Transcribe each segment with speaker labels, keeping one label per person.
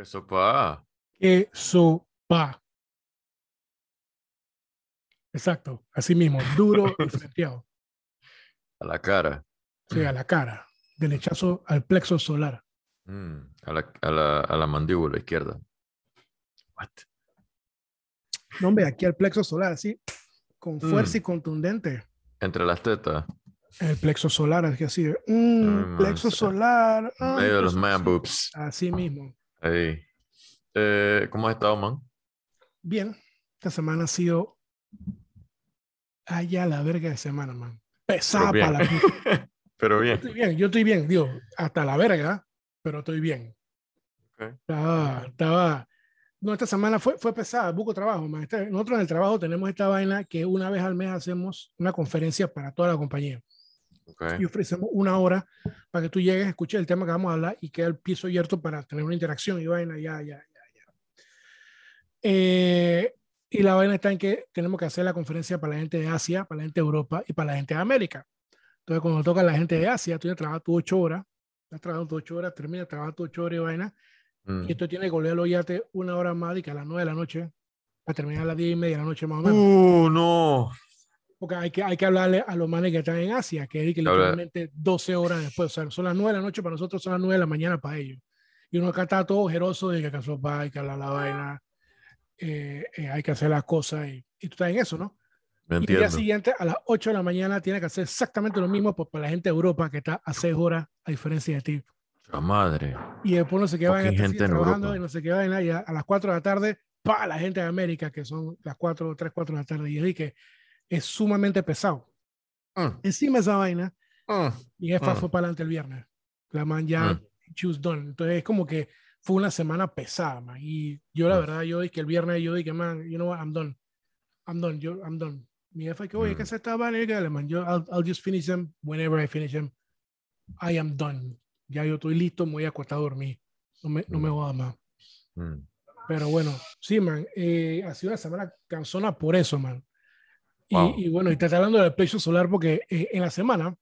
Speaker 1: ¿Qué sopa?
Speaker 2: Que sopa. Exacto, así mismo, duro y frenteado.
Speaker 1: A la cara.
Speaker 2: Sí, a la cara, del hechazo al plexo solar.
Speaker 1: Mm, a, la, a, la, a la mandíbula izquierda. What?
Speaker 2: No, hombre, aquí al plexo solar, así, con fuerza
Speaker 1: Mm.
Speaker 2: y contundente.
Speaker 1: Entre las tetas.
Speaker 2: El plexo solar, así, así, mm, plexo solar. Ay,
Speaker 1: medio de los man boobs.
Speaker 2: Así mismo.
Speaker 1: Ahí. Eh, ¿Cómo has estado, man?
Speaker 2: Bien, esta semana ha sido allá la verga de semana, man. Pesada para la
Speaker 1: bien. Pero
Speaker 2: Yo
Speaker 1: bien.
Speaker 2: estoy bien, yo estoy bien, digo, hasta la verga, pero estoy bien.
Speaker 1: Ok.
Speaker 2: Estaba, estaba, no, esta semana fue, fue pesada, buco trabajo, man. Este- nosotros en el trabajo tenemos esta vaina que una vez al mes hacemos una conferencia para toda la compañía
Speaker 1: Ok.
Speaker 2: y ofrecemos una hora para que tú llegues, escuches el tema que vamos a hablar y quede el piso abierto para tener una interacción y vaina, ya, ya, ya, ya. Eh, y la vaina está en que tenemos que hacer la conferencia para la gente de Asia, para la gente de Europa y para la gente de América. Entonces, cuando toca a la gente de Asia, tú ya trabajas tus ocho horas, estás trabajando ocho horas, terminas, trabajas tus ocho horas y vaina,
Speaker 1: Mm.
Speaker 2: y esto tiene que volver a yate una hora más y que a las nueve de la noche, para terminar a las diez y media de la noche más o menos.
Speaker 1: Uh, no.
Speaker 2: Porque hay que, hay que hablarle a los manes que están en Asia, que es que literalmente 12 horas después. O sea, son las 9 de la noche para nosotros, son las 9 de la mañana para ellos. Y uno acá está todo ojeroso de que acaso va, hay que hablar la vaina, eh, eh, hay que hacer las cosas. Y, y tú estás en eso, ¿no?
Speaker 1: Me
Speaker 2: Y el día siguiente, a las 8 de la mañana, tiene que hacer exactamente lo mismo pues, para la gente de Europa, que está a 6 horas a diferencia de ti.
Speaker 1: La madre.
Speaker 2: Y después no qué vaina,
Speaker 1: Fucking
Speaker 2: está
Speaker 1: gente en
Speaker 2: trabajando
Speaker 1: Europa.
Speaker 2: y no sé qué vaina. Y a, a las 4 de la tarde, pa, la gente de América, que son las 4, 3, 4 de la tarde. Y es que es sumamente pesado.
Speaker 1: Mm,
Speaker 2: Encima esa vaina,
Speaker 1: mm.
Speaker 2: mi jefa
Speaker 1: Mm.
Speaker 2: fue para adelante el viernes. La man ya, choose done. Entonces es como que fue una semana pesada, man. Y yo la verdad, yo dije que el viernes yo dije, man, you know what, I'm done. I'm done, yo, I'm done. Mi jefa que, oye. ¿qué se está vaina? man, yo, I'll, I'll just finish them whenever I finish them. I am done. Ya yo estoy listo, me voy a acostar a dormir. No me, no me
Speaker 1: Mm.
Speaker 2: jodas más.
Speaker 1: Mm.
Speaker 2: Pero bueno, sí, man, eh, ha sido una semana cansona por eso, man. Y,
Speaker 1: Wow.
Speaker 2: y bueno, y te está hablando del plexo solar porque eh, en la semana,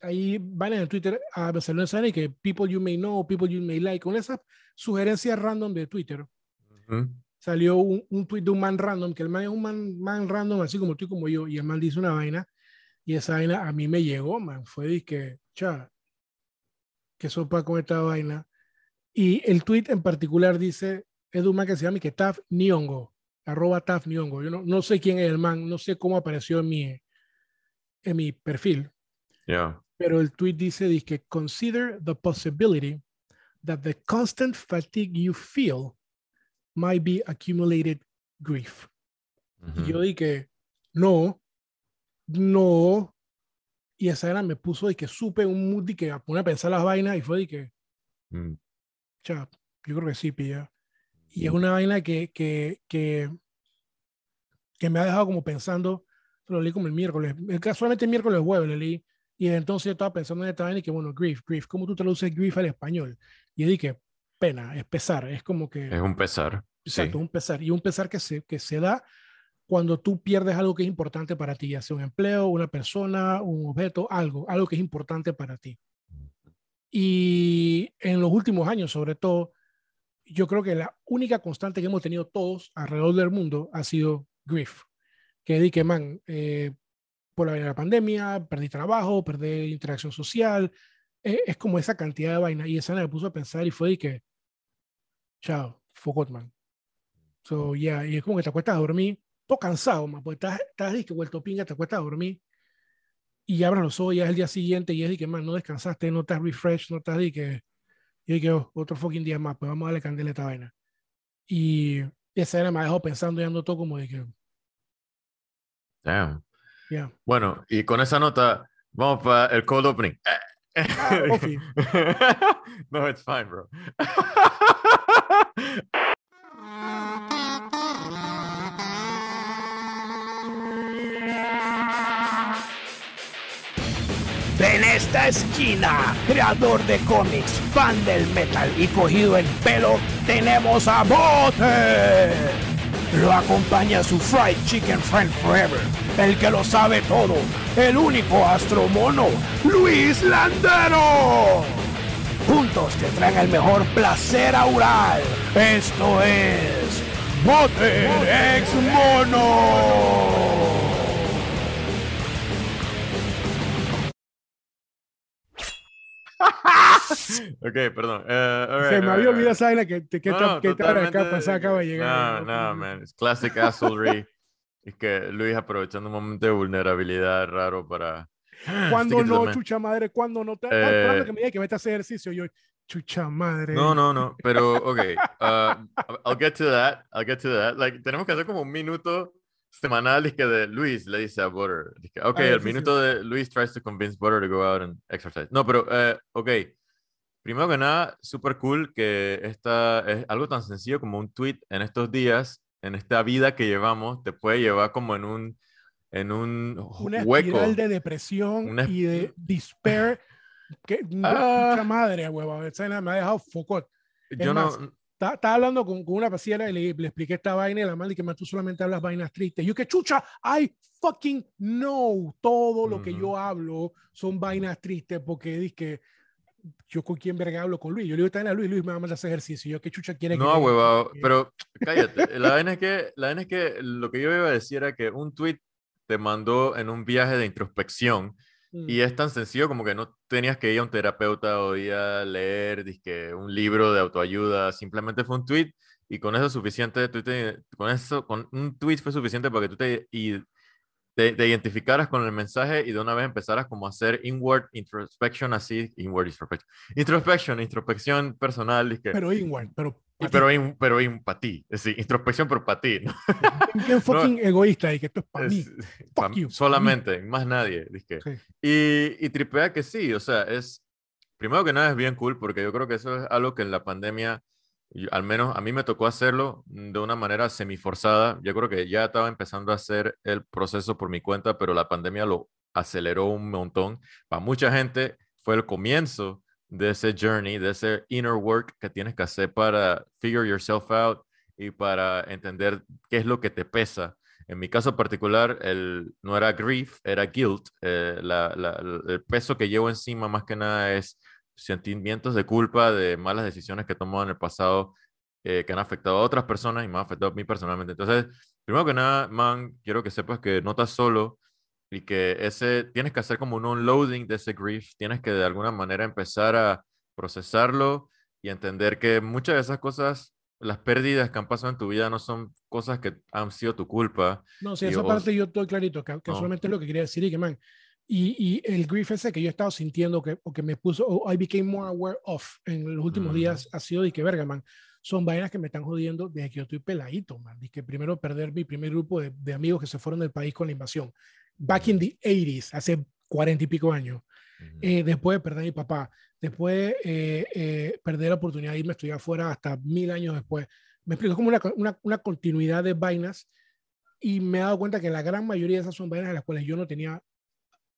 Speaker 2: ahí van en el Twitter a Barcelona Sani que people you may know, people you may like, con esas sugerencias random de Twitter,
Speaker 1: Ujú.
Speaker 2: salió un, un tweet de un man random, que el man es un man, man random, así como tú y como yo, y el man dice una vaina, y esa vaina a mí me llegó, man, fue de que, cha, que sopa con esta vaina. Y el tweet en particular dice, es de un man que se llama y que Taf Nyongo, arroba Taf Nyongo. Yo no, no sé quién es el man, no sé cómo apareció en mi, en mi perfil,
Speaker 1: Yeah.
Speaker 2: pero el tweet dice, dice consider the possibility that the constant fatigue you feel might be accumulated grief. Y yo dije, no, no. Y esa era me puso de que supe un mood que a poner a pensar las vainas y fue de que,
Speaker 1: Mm.
Speaker 2: yo creo que sí, pilla. Y es una vaina que, que, que, que me ha dejado como pensando, lo leí como el miércoles, casualmente el miércoles jueves lo leí, y entonces yo estaba pensando en esta vaina y que, bueno, grief, grief, ¿cómo tú traduces grief al español? Y dije, pena, es pesar, es como que...
Speaker 1: Es un pesar.
Speaker 2: Exacto,
Speaker 1: Sí.
Speaker 2: un pesar. Y un pesar que se, que se da cuando tú pierdes algo que es importante para ti, ya sea un empleo, una persona, un objeto, algo, algo que es importante para ti. Y en los últimos años, sobre todo, yo creo que la única constante que hemos tenido todos alrededor del mundo ha sido grief. Que di que, man, eh, por la, la pandemia, perdí trabajo, perdí interacción social, es, es como esa cantidad de vaina. Y esa me puso a pensar y fue de que, chao, fuck man. So, ya, y es como que te acuestas a dormir, todo cansado, man, porque estás, estás de que vuelto pinga, te acuestas a dormir y abres los ojos, ya es el día siguiente y es de que, man, no descansaste, no estás refresh, no estás de que, y oh, otro fucking día más, pues vamos a darle candela a esta vaina. Y esa era me dejado pensando y ando todo como de que,
Speaker 1: Damn.
Speaker 2: ya.
Speaker 1: Bueno, y con esa nota, vamos para el cold opening.
Speaker 2: Ah, Ofi.
Speaker 1: no, it's fine, bro.
Speaker 3: esquina, creador de cómics, fan del metal y cogido el pelo, tenemos a Bote. Lo acompaña su Fried Chicken Friend Forever, el que lo sabe todo, el único astromono, Luis Landero. Juntos te traen el mejor placer aural. Esto es Bote Ex Mono.
Speaker 1: ok, perdón. Eh, all
Speaker 2: Se
Speaker 1: right,
Speaker 2: me había
Speaker 1: right,
Speaker 2: olvidado vaina que, que,
Speaker 1: No, no,
Speaker 2: que acá pasada acaba de llegar.
Speaker 1: No, no, man. Es classic assholery. es que Luis aprovechando un momento de vulnerabilidad raro para.
Speaker 2: Cuando no, chucha madre, cuando no te.
Speaker 1: Eh,
Speaker 2: que me diga que vete a hacer ejercicio. Yo, chucha madre.
Speaker 1: No, no, no. Pero, ok. uh, I'll get to that. I'll get to that. Like, tenemos que hacer como un minuto semanal que de Luis le dice a Butter. Dizque, ok, el minuto de Luis tries to convince Butter to go out and exercise. No, pero, eh, ok. Primero que nada, súper cool que esta es algo tan sencillo como un tweet en estos días, en esta vida que llevamos, te puede llevar como en un, en un
Speaker 2: Una
Speaker 1: hueco.
Speaker 2: espiral de depresión
Speaker 1: Una
Speaker 2: y de despair. Que,
Speaker 1: Ah.
Speaker 2: chucha madre, vaina me ha dejado focot.
Speaker 1: Yo
Speaker 2: más,
Speaker 1: no,
Speaker 2: Estaba hablando con, con una paciente y le, le expliqué esta vaina y la madre que tú solamente hablas vainas tristes. Yo que chucha, I fucking know todo lo que
Speaker 1: Ujú.
Speaker 2: yo hablo son vainas tristes porque que yo con quién verga hablo con Luis. Yo le digo también a Luis, Luis me va a mandar hacer ejercicio. Yo que chucha quiere
Speaker 1: No,
Speaker 2: que
Speaker 1: huevado,
Speaker 2: que-
Speaker 1: pero cállate. La vaina es que, la vaina es que lo que yo iba a decir era que un tweet te mandó en un viaje de introspección
Speaker 2: Mm.
Speaker 1: y es tan sencillo como que no tenías que ir a un terapeuta o ir a leer dizque, un libro de autoayuda, simplemente fue un tweet y con eso es suficiente, te- con eso, con un tweet fue suficiente para que tú te, y, te, te identificaras con el mensaje y de una vez empezaras como a hacer inward introspection así, inward introspection, introspection, introspección personal, dizque,
Speaker 2: Pero inward, pero.
Speaker 1: Y
Speaker 2: pa' ti.
Speaker 1: pero, in- pero in, para ti, es decir, introspección, pero para ti. ¿no?
Speaker 2: bien fucking egoísta y que esto es para mí.
Speaker 1: Pa-
Speaker 2: you, pa' mí.
Speaker 1: solamente, más nadie.
Speaker 2: Sí.
Speaker 1: Y, y tripea que sí, o sea, es, primero que nada es bien cool porque yo creo que eso es algo que en la pandemia, yo- al menos a mí me tocó hacerlo de una manera semiforzada. Yo creo que ya estaba empezando a hacer el proceso por mi cuenta, pero la pandemia lo aceleró un montón. Para mucha gente fue el comienzo de ese journey, de ese inner work que tienes que hacer para figure yourself out y para entender qué es lo que te pesa. En mi caso particular, el, no era grief, era guilt. Eh, la- la- el peso que llevo encima más que nada es sentimientos de culpa de malas decisiones que he tomado en el pasado eh, que han afectado a otras personas y me han afectado a mí personalmente. Entonces, primero que nada, man, quiero que sepas que no estás solo y que ese, tienes que hacer como un unloading de ese grief, tienes que de alguna manera empezar a procesarlo y entender que muchas de esas cosas, las pérdidas que han pasado en tu vida no son cosas que han sido tu culpa.
Speaker 2: No, sí,
Speaker 1: Y
Speaker 2: esa
Speaker 1: os-
Speaker 2: parte yo estoy clarito, que, que
Speaker 1: No.
Speaker 2: solamente es lo que quería decir y que, man, y, y el grief ese que yo he estado sintiendo que, o que me puso, o I became more aware of en los últimos
Speaker 1: Ujú.
Speaker 2: días ha sido de que, verga, man, son vainas que me están jodiendo desde que yo estoy peladito, man. Y que primero perder mi primer grupo de, de amigos que se fueron del país con la invasión. Back in the 80s, hace cuarenta y pico años.
Speaker 1: Ujú.
Speaker 2: Eh, después de perder a mi papá, después eh, eh, perder la oportunidad de irme a estudiar afuera hasta mil años después. Me explico, es como una, una, una continuidad de vainas y me he dado cuenta que la gran mayoría de esas son vainas en las cuales yo no tenía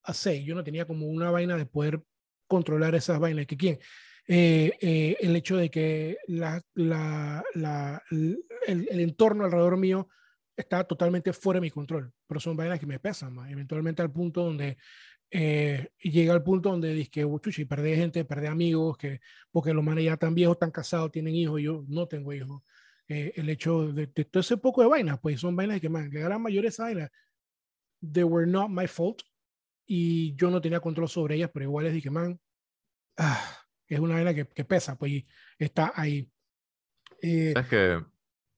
Speaker 2: a say, yo no tenía como una vaina de poder controlar esas vainas. ¿Que quién? Eh, eh, el hecho de que la, la, la, el, el entorno alrededor mío está totalmente fuera de mi control, pero son vainas que me pesan más, eventualmente al punto donde eh, llega al punto donde dice que perdí gente, perdí amigos, que, porque los manes ya tan viejos, tan casados, tienen hijos, yo no tengo hijos. Eh, el hecho de, de, todo ese poco de vainas, pues son vainas que, man, mayoría de esas vainas, they were not my fault y yo no tenía control sobre ellas, pero igual es de que, man, ah, es una vaina que, que pesa, pues está ahí. Eh,
Speaker 1: que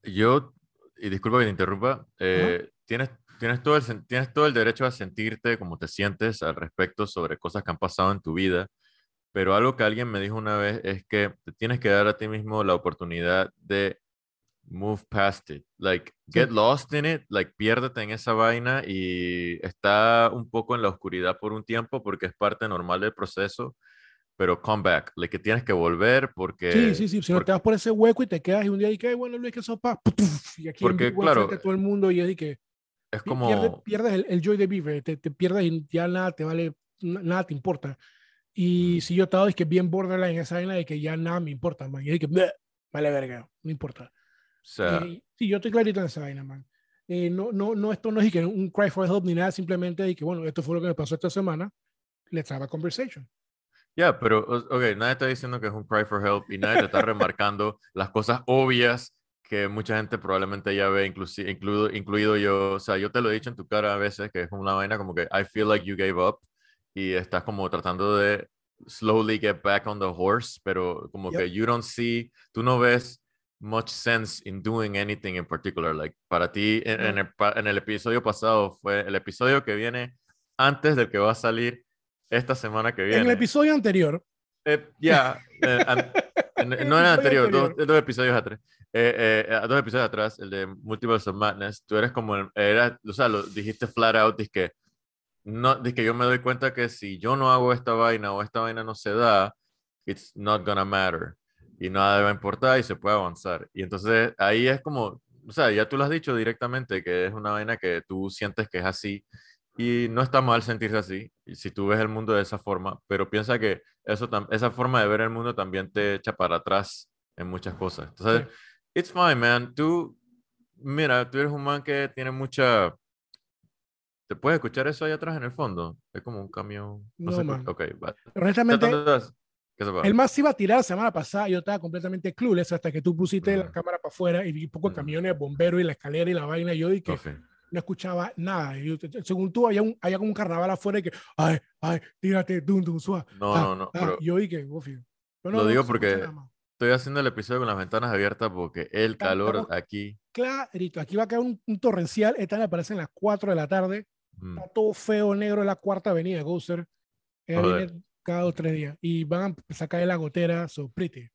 Speaker 1: yo, y disculpa que te interrumpa, eh, tienes, tienes, todo el, tienes todo el derecho a sentirte como te sientes al respecto sobre cosas que han pasado en tu vida, pero algo que alguien me dijo una vez es que te tienes que dar a ti mismo la oportunidad de move past it, like get lost in it, like piérdete en esa vaina y está un poco en la oscuridad por un tiempo porque es parte normal del proceso, pero come back, like que tienes que volver porque...
Speaker 2: sí, sí, sí. Si no te vas por ese hueco y te quedas y un día y que, bueno, Luis, que sopa. Y aquí
Speaker 1: Porque, claro,
Speaker 2: de todo el mundo y es de que
Speaker 1: es como...
Speaker 2: pierdes, pierdes el, el joy de vivir, te, te pierdes y ya nada te vale, na- nada te importa. Y si yo estaba, es que bien borderline esa vaina de que ya nada me importa, man. Y es que, "Bleh, vale verga, no importa.
Speaker 1: O sea,
Speaker 2: Eh, sí, yo estoy clarito en esa vaina, man. Eh, no, no, no, esto no es que un cry for help ni nada, simplemente de que, bueno, esto fue lo que me pasó esta semana. Let's have a conversation.
Speaker 1: Ya, pero, o- ok, nadie está diciendo que es un cry for help y nadie te está remarcando las cosas obvias que mucha gente probablemente ya ve, incluido, incluido yo. O sea, yo te lo he dicho en tu cara a veces, que es una vaina como que I feel like you gave up y estás como tratando de slowly get back on the horse, pero como
Speaker 2: Yep.
Speaker 1: que you don't see, tú no ves much sense in doing anything in particular. Like, para ti, en, en
Speaker 2: No.
Speaker 1: el, en el episodio pasado fue el episodio que viene antes del que va a salir esta semana que viene.
Speaker 2: En el episodio anterior,
Speaker 1: Eh, ya, eh, an-
Speaker 2: El
Speaker 1: no en el
Speaker 2: episodio
Speaker 1: anterior, dos, dos episodios atrás. Eh, eh, dos episodios atrás, el de Multiverse of Madness, tú eres como, el- era, o sea, lo dijiste flat out, dices que, no, que yo me doy cuenta que si yo no hago esta vaina o esta vaina no se da, it's not gonna matter. Y nada va a importar y se puede avanzar. Y entonces ahí es como, o sea, ya tú lo has dicho directamente, que es una vaina que tú sientes que es así. Y no está mal sentirse así, si tú ves el mundo de esa forma, pero piensa que eso esa forma de ver el mundo también te echa para atrás en muchas cosas. Entonces, it's fine, man. Tú, mira, tú eres un man que tiene mucha... ¿Te puedes escuchar eso ahí atrás en el fondo? Es como un camión.
Speaker 2: No,
Speaker 1: No, sé.
Speaker 2: man. Honestamente,
Speaker 1: ¿Qué se va?
Speaker 2: el más iba a tirar la semana pasada, yo estaba completamente clueless hasta que tú pusiste la cámara para afuera y vi poco
Speaker 1: Mm.
Speaker 2: camiones, bomberos y la escalera y la vaina. Y yo dije que
Speaker 1: Ok.
Speaker 2: No escuchaba nada. Y según tú, había, un, había como un carnaval afuera y que, ay, ay, tírate, dum, dum, suá.
Speaker 1: No,
Speaker 2: ah,
Speaker 1: no, no,
Speaker 2: ah,
Speaker 1: pero
Speaker 2: yo "Ufi". Pero
Speaker 1: lo
Speaker 2: no,
Speaker 1: digo
Speaker 2: no se escucha
Speaker 1: porque- estoy haciendo el episodio con las ventanas abiertas porque el calor
Speaker 2: estamos-
Speaker 1: aquí...
Speaker 2: Clarito, aquí va a caer un, un torrencial. Esta me aparece en las 4 de la tarde.
Speaker 1: mm,
Speaker 2: Está todo feo, negro en la cuarta avenida viene cada dos tres días. Y van a empezar a caer la gotera, so pretty.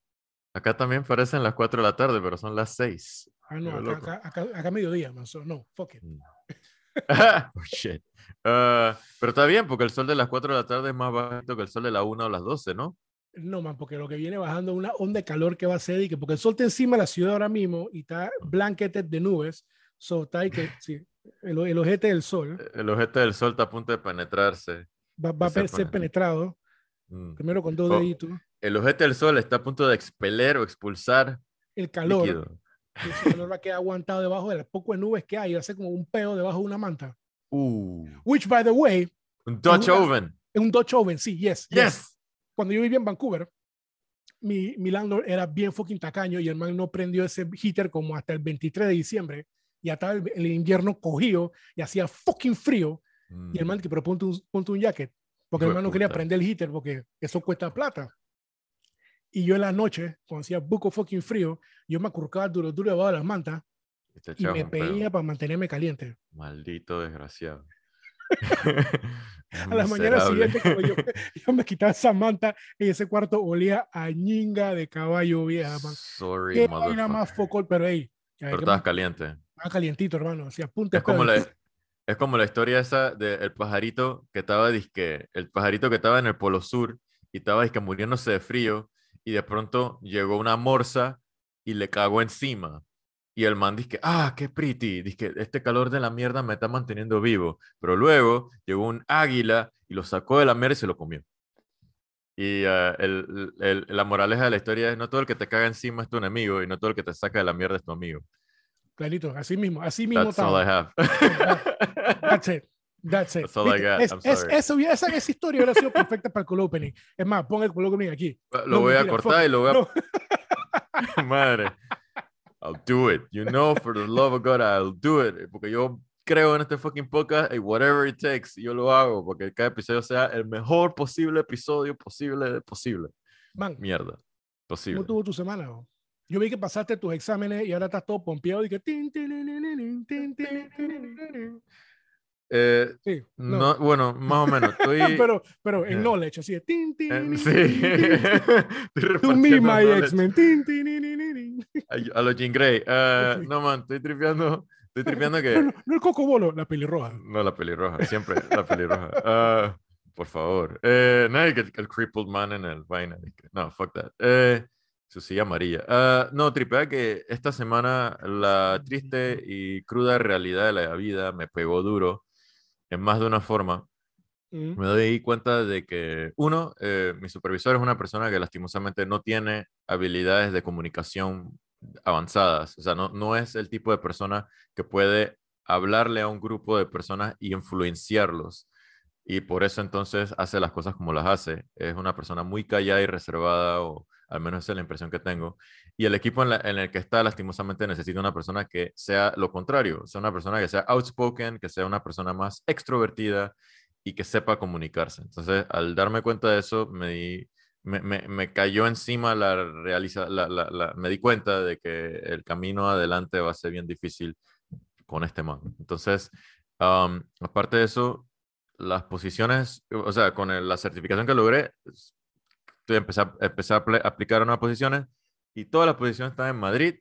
Speaker 1: Acá también parecen las 4 de la tarde, pero son las 6.
Speaker 2: Ah, no, acá, acá, acá, acá mediodía, man. So, no, fuck it.
Speaker 1: oh, shit. Ah, pero está bien, porque el sol de las 4 de la tarde es más bajito que el sol de la 1 o las 12, ¿no?
Speaker 2: No, man, porque lo que viene bajando es una onda de calor que va a ser y que porque el sol está encima de la ciudad ahora mismo y está blanquete de nubes, so está ahí que sí, el, el ojete del sol
Speaker 1: El objeto del sol está a punto de penetrarse.
Speaker 2: va, va a ser
Speaker 1: pone-
Speaker 2: penetrado
Speaker 1: Mm.
Speaker 2: primero con dos
Speaker 1: Oh.
Speaker 2: deditos.
Speaker 1: El objeto del sol está a punto de expeler o expulsar
Speaker 2: El calor,
Speaker 1: líquido.
Speaker 2: Y ese calor va a quedar aguantado debajo de las pocas nubes que hay, ser como un peo debajo de una manta.
Speaker 1: Uh,
Speaker 2: Which, by the way,
Speaker 1: un Dutch
Speaker 2: una-
Speaker 1: oven.
Speaker 2: es un Dutch oven, sí, yes, yes.
Speaker 1: Yes.
Speaker 2: Cuando yo vivía en Vancouver, mi, mi landlord era bien fucking tacaño y el man no prendió ese heater como hasta el 23 de diciembre. Ya estaba el, el invierno cogido y hacía fucking frío. Y el
Speaker 1: Mm,
Speaker 2: man que, pero ponte un, ponte un jacket. Porque el man no quería prender el heater porque eso cuesta plata. Y yo en la noche, cuando hacía buco fucking frío, yo me acurcaba duro, duro debajo de las mantas
Speaker 1: y te
Speaker 2: y me pedía para mantenerme caliente.
Speaker 1: Maldito desgraciado.
Speaker 2: A la mañana siguiente, yo, yo me quitaba esa manta y ese cuarto olía a ñinga de caballo vieja, man.
Speaker 1: Sorry,
Speaker 2: Qué vaina más focal, pero hey, ya,
Speaker 1: Pero estabas caliente.
Speaker 2: más calientito, hermano. Así apunta.
Speaker 1: Es como, la, es como la historia esa del pajarito que estaba, disque, el pajarito que estaba en el Polo Sur y estaba disque, muriéndose de frío y de pronto llegó una morsa y le cagó encima. Y el man dice, ah, qué pretty, dice, este calor de la mierda me está manteniendo vivo. Pero luego llegó un águila y lo sacó de la mierda y se lo comió. Y ah, el- el- la moraleja de la historia es, no todo el que te caga encima es tu enemigo y no todo el que te saca de la mierda es tu amigo.
Speaker 2: Clarito, así mismo, así mismo
Speaker 1: That's all I have.
Speaker 2: That's it. That's it.
Speaker 1: That's all I got.
Speaker 2: Es-
Speaker 1: I'm
Speaker 2: es-
Speaker 1: sorry.
Speaker 2: eso hubiera- esa, esa historia hubiera sido perfecta para el cold opening. Es más, pon el cold opening aquí.
Speaker 1: Lo
Speaker 2: No,
Speaker 1: voy a cortar
Speaker 2: fuck
Speaker 1: y lo voy a...
Speaker 2: No.
Speaker 1: Madre. I'll do it. You know, for the love of God, I'll do it. Porque yo creo en este fucking podcast y whatever it takes, yo lo hago porque cada episodio sea el mejor posible episodio posible posible.
Speaker 2: Man,
Speaker 1: Mierda. Posible.
Speaker 2: ¿cómo tuvo tu semana? bro? Yo vi que pasaste tus exámenes y ahora estás todo pompeado y que...
Speaker 1: Eh,
Speaker 2: Sí, no.
Speaker 1: no, bueno, más o menos. Estoy,
Speaker 2: pero, pero en
Speaker 1: Yeah.
Speaker 2: knowledge, así de... tin, tin,
Speaker 1: eh, sí.
Speaker 2: To me, my X-Men.
Speaker 1: A, a los Jean Grey.
Speaker 2: Sí.
Speaker 1: No, man, estoy tripeando. Estoy tripeando
Speaker 2: No,
Speaker 1: que.
Speaker 2: no, no el cocobolo, la pelirroja.
Speaker 1: No, la pelirroja, siempre la pelirroja. Ah, por favor. Eh, no, que el, el crippled man en el vaina. No, fuck that. Eh, su silla amarilla. Ah, no, tripea que esta semana la triste y cruda realidad de la vida me pegó duro en más de una forma.
Speaker 2: Mm.
Speaker 1: Me doy cuenta de que, uno, eh, mi supervisor es una persona que lastimosamente no tiene habilidades de comunicación avanzadas. O sea, no, no es el tipo de persona que puede hablarle a un grupo de personas y influenciarlos. Y por eso entonces hace las cosas como las hace. Es una persona muy callada y reservada, o al menos es la impresión que tengo. Y el equipo en, el que está, lastimosamente, necesita una persona que sea lo contrario. Sea una persona que sea outspoken, que sea una persona más extrovertida y que sepa comunicarse. Entonces, al darme cuenta de eso, me, me, me- cayó encima la realiza, la, la- me di cuenta de que el camino adelante va a ser bien difícil con este man. Entonces, aparte de eso, las posiciones, o sea, con la certificación que logré, empecé a, empecé a apl- aplicar unas posiciones y todas las posiciones están en Madrid,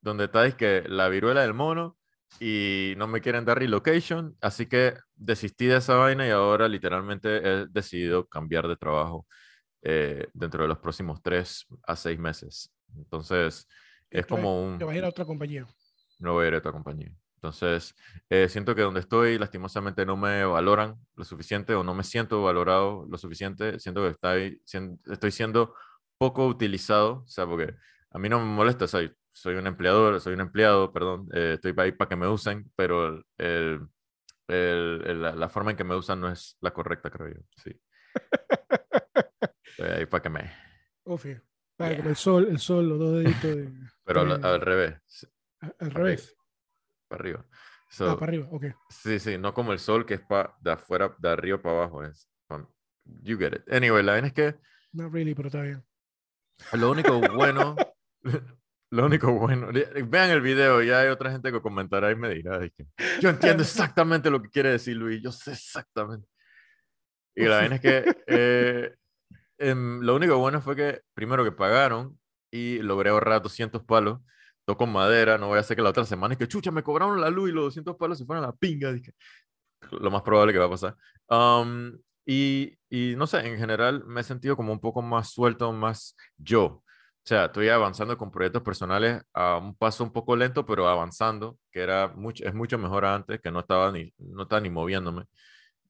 Speaker 1: donde está que la viruela del mono y no me quieren dar relocation, así que desistí de esa vaina y ahora literalmente he decidido cambiar de trabajo eh, dentro de los próximos tres a seis meses. Entonces, es como un
Speaker 2: Te vas a ir a otra compañía.
Speaker 1: no voy a ir a otra compañía. Entonces, eh, siento que donde estoy, lastimosamente, no me valoran lo suficiente o no me siento valorado lo suficiente. Siento que estoy, estoy siendo poco utilizado, o sea, porque a mí no me molesta, o sea, soy un empleador, soy un empleado, perdón, eh, estoy ahí para que me usen, pero el- el- el- la, la forma en que me usan no es la correcta, creo yo. Sí. Estoy ahí para que me...
Speaker 2: Ufi. Vale,
Speaker 1: Yeah.
Speaker 2: el sol, el sol, los dos deditos de,
Speaker 1: Pero al, al revés,
Speaker 2: al
Speaker 1: arriba,
Speaker 2: revés.
Speaker 1: Para arriba.
Speaker 2: Ah,
Speaker 1: So,
Speaker 2: para arriba, ok.
Speaker 1: Sí, sí, no como el sol que es pa, de afuera, de arriba para abajo. Es, pa- you get it. Anyway, la vaina es que
Speaker 2: Not really, pero está bien.
Speaker 1: lo único bueno, lo único bueno, vean el video, ya hay otra gente que comentará y me dirá, de que, yo entiendo exactamente lo que quiere decir Luis, yo sé exactamente. Y la vaina es que eh, em, lo único bueno fue que primero que pagaron y logré ahorrar 200 palos. Toco madera, no voy a hacer que la otra semana es que chucha, me cobraron la luz y los 200 palos se fueron a la pinga. dije. Lo más probable que va a pasar. Am, y, y no sé, en general me he sentido como un poco más suelto, más yo. O sea, estoy avanzando con proyectos personales a un paso un poco lento, pero avanzando, que era mucho, es mucho mejor antes, que no estaba ni, no estaba ni moviéndome.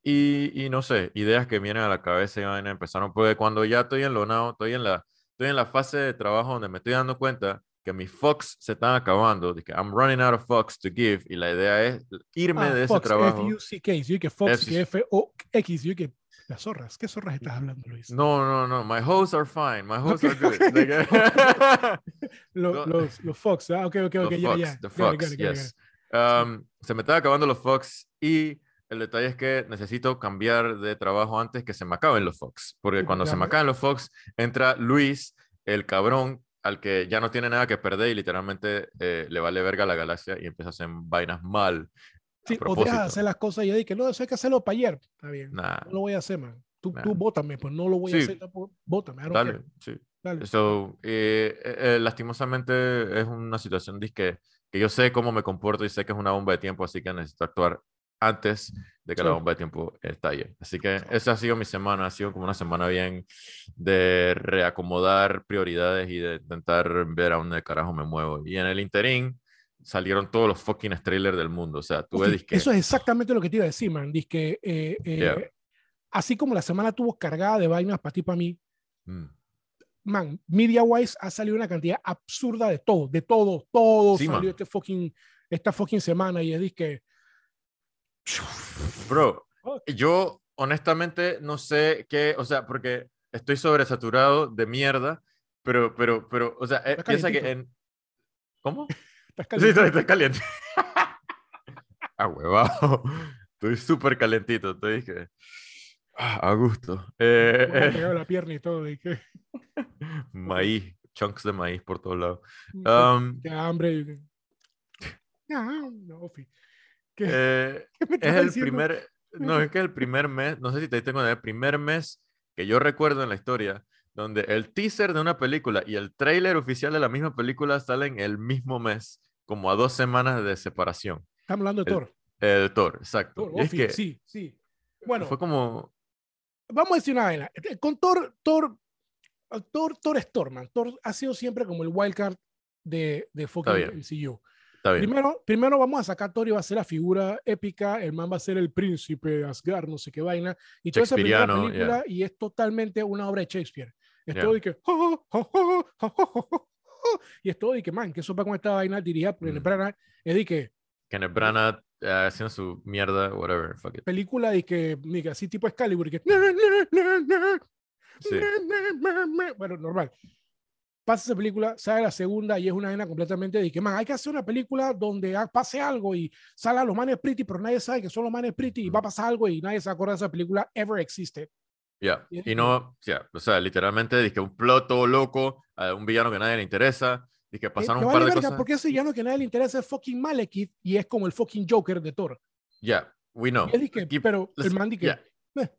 Speaker 1: Y, y no sé, ideas que vienen a la cabeza y van a empezaron, porque cuando ya estoy enlonado, estoy en la, estoy en la fase de trabajo donde me estoy dando cuenta que mis Fox se están acabando, de que I'm running out of Fox to give, y la idea es irme
Speaker 2: Ah,
Speaker 1: de ese
Speaker 2: Fox,
Speaker 1: trabajo.
Speaker 2: F-U-C-K. Yo que Fox,
Speaker 1: F-
Speaker 2: que F-O-X. Yo que las zorras. ¿Qué zorras estás hablando, Luis?
Speaker 1: No, no, no, my hosts are fine, my hosts
Speaker 2: Ok,
Speaker 1: are good.
Speaker 2: ok.
Speaker 1: De que-
Speaker 2: Lo-
Speaker 1: no.
Speaker 2: Los, los Fox. Ah, ok, ok, ok.
Speaker 1: Los
Speaker 2: ya,
Speaker 1: Fox,
Speaker 2: ya.
Speaker 1: the
Speaker 2: Got it,
Speaker 1: Fox,
Speaker 2: got it, got it,
Speaker 1: yes. Um, se me están acabando los Fox y el detalle es que necesito cambiar de trabajo antes que se me acaben los Fox, porque cuando se me
Speaker 2: ya.
Speaker 1: acaben los Fox entra Luis, el cabrón al que ya no tiene nada que perder y literalmente eh, le vale verga a la galaxia y empieza a hacer vainas mal. a
Speaker 2: Sí, o dejas de hacer las cosas y ya di que no, eso hay que hacerlo para ayer. Está bien.
Speaker 1: Nah,
Speaker 2: No lo voy a hacer, man. Tú,
Speaker 1: Nah.
Speaker 2: tú bótame, pues no lo voy a
Speaker 1: Sí.
Speaker 2: hacer tampoco. Bótame,
Speaker 1: dale,
Speaker 2: care.
Speaker 1: sí.
Speaker 2: Dale.
Speaker 1: So, eh, eh, eh, lastimosamente es una situación que, que yo sé cómo me comporto y sé que es una bomba de tiempo, así que necesito actuar antes de que la
Speaker 2: Sí.
Speaker 1: bomba de tiempo estalle. Así que esa ha sido mi semana, ha sido como una semana bien de reacomodar prioridades y de intentar ver a dónde carajo me muevo. Y en el interín salieron todos los fucking trailers del mundo, o sea, tuve disque...
Speaker 2: Eso es exactamente lo que te iba a decir, man. Dice que eh, eh,
Speaker 1: Yeah.
Speaker 2: así como la semana tuvo cargada de vainas para ti, para mí,
Speaker 1: Mm.
Speaker 2: man, Media Wise ha salido una cantidad absurda de todo, de todo, todo
Speaker 1: Sí,
Speaker 2: salió este fucking, esta fucking semana y es que
Speaker 1: Bro, yo honestamente no sé qué, o sea, porque estoy sobresaturado de mierda, pero, pero, pero, o sea, eh, piensa que en... ¿Cómo?
Speaker 2: estás
Speaker 1: Sí, está,
Speaker 2: caliente.
Speaker 1: caliente. Ah, huevado. Estoy súper calentito. Estoy que. ah, a gusto. Eh,
Speaker 2: Me
Speaker 1: eh,
Speaker 2: la pierna y todo. Y que,
Speaker 1: maíz, chunks de maíz por todos lados. Um,
Speaker 2: hambre. no, Ofi. ¿Qué,
Speaker 1: eh,
Speaker 2: qué
Speaker 1: es el
Speaker 2: diciendo?
Speaker 1: primer. No, es que el primer mes, no sé si te diste cuenta, el primer mes que yo recuerdo en la historia donde el teaser de una película y el tráiler oficial de la misma película salen el mismo mes, como a dos semanas de separación.
Speaker 2: Estamos hablando de
Speaker 1: el-
Speaker 2: Thor.
Speaker 1: El Thor, exacto.
Speaker 2: Thor,
Speaker 1: Y es que
Speaker 2: sí, sí. Bueno,
Speaker 1: fue como.
Speaker 2: vamos a decir una vaina. Eh, Con Thor, Thor, Thor, Thor es Thor, man. Thor ha sido siempre como el wildcard de, de fucking. MCU.
Speaker 1: Está bien.
Speaker 2: Primero, primero vamos a sacar a Thor y va a ser la figura épica, el man va a ser el príncipe Asgard, no sé qué vaina, y toda esa primera película, y es totalmente una obra de Shakespeare. Es
Speaker 1: Yeah.
Speaker 2: todo de que, y es todo de que, man, que sopa con esta vaina dirigida por
Speaker 1: Mm.
Speaker 2: Branagh, es de que,
Speaker 1: Kenneth Branagh eh, haciendo su mierda, whatever, fuck it.
Speaker 2: película de que, mira, así tipo Excalibur, que,
Speaker 1: Sí.
Speaker 2: bueno, normal. Pasa esa película, sale la segunda y es una vaina completamente de que, man, hay que hacer una película donde pase algo y salen los manes pretty, pero nadie sabe que son los manes pretty y va a pasar algo y nadie se acuerda de esa película ever existed.
Speaker 1: Ya,
Speaker 2: Y es
Speaker 1: Y no, ya, o sea, literalmente dije un plot todo loco, a un villano que nadie le interesa, y que
Speaker 2: Eh,
Speaker 1: pasaron
Speaker 2: me
Speaker 1: un par de cosas.
Speaker 2: porque ese villano que a nadie le interesa es fucking Malekith y es como el fucking Joker de Thor.
Speaker 1: Ya, we know.
Speaker 2: Y que-
Speaker 1: Aquí-
Speaker 2: pero el man di que,
Speaker 1: yeah.
Speaker 2: eh.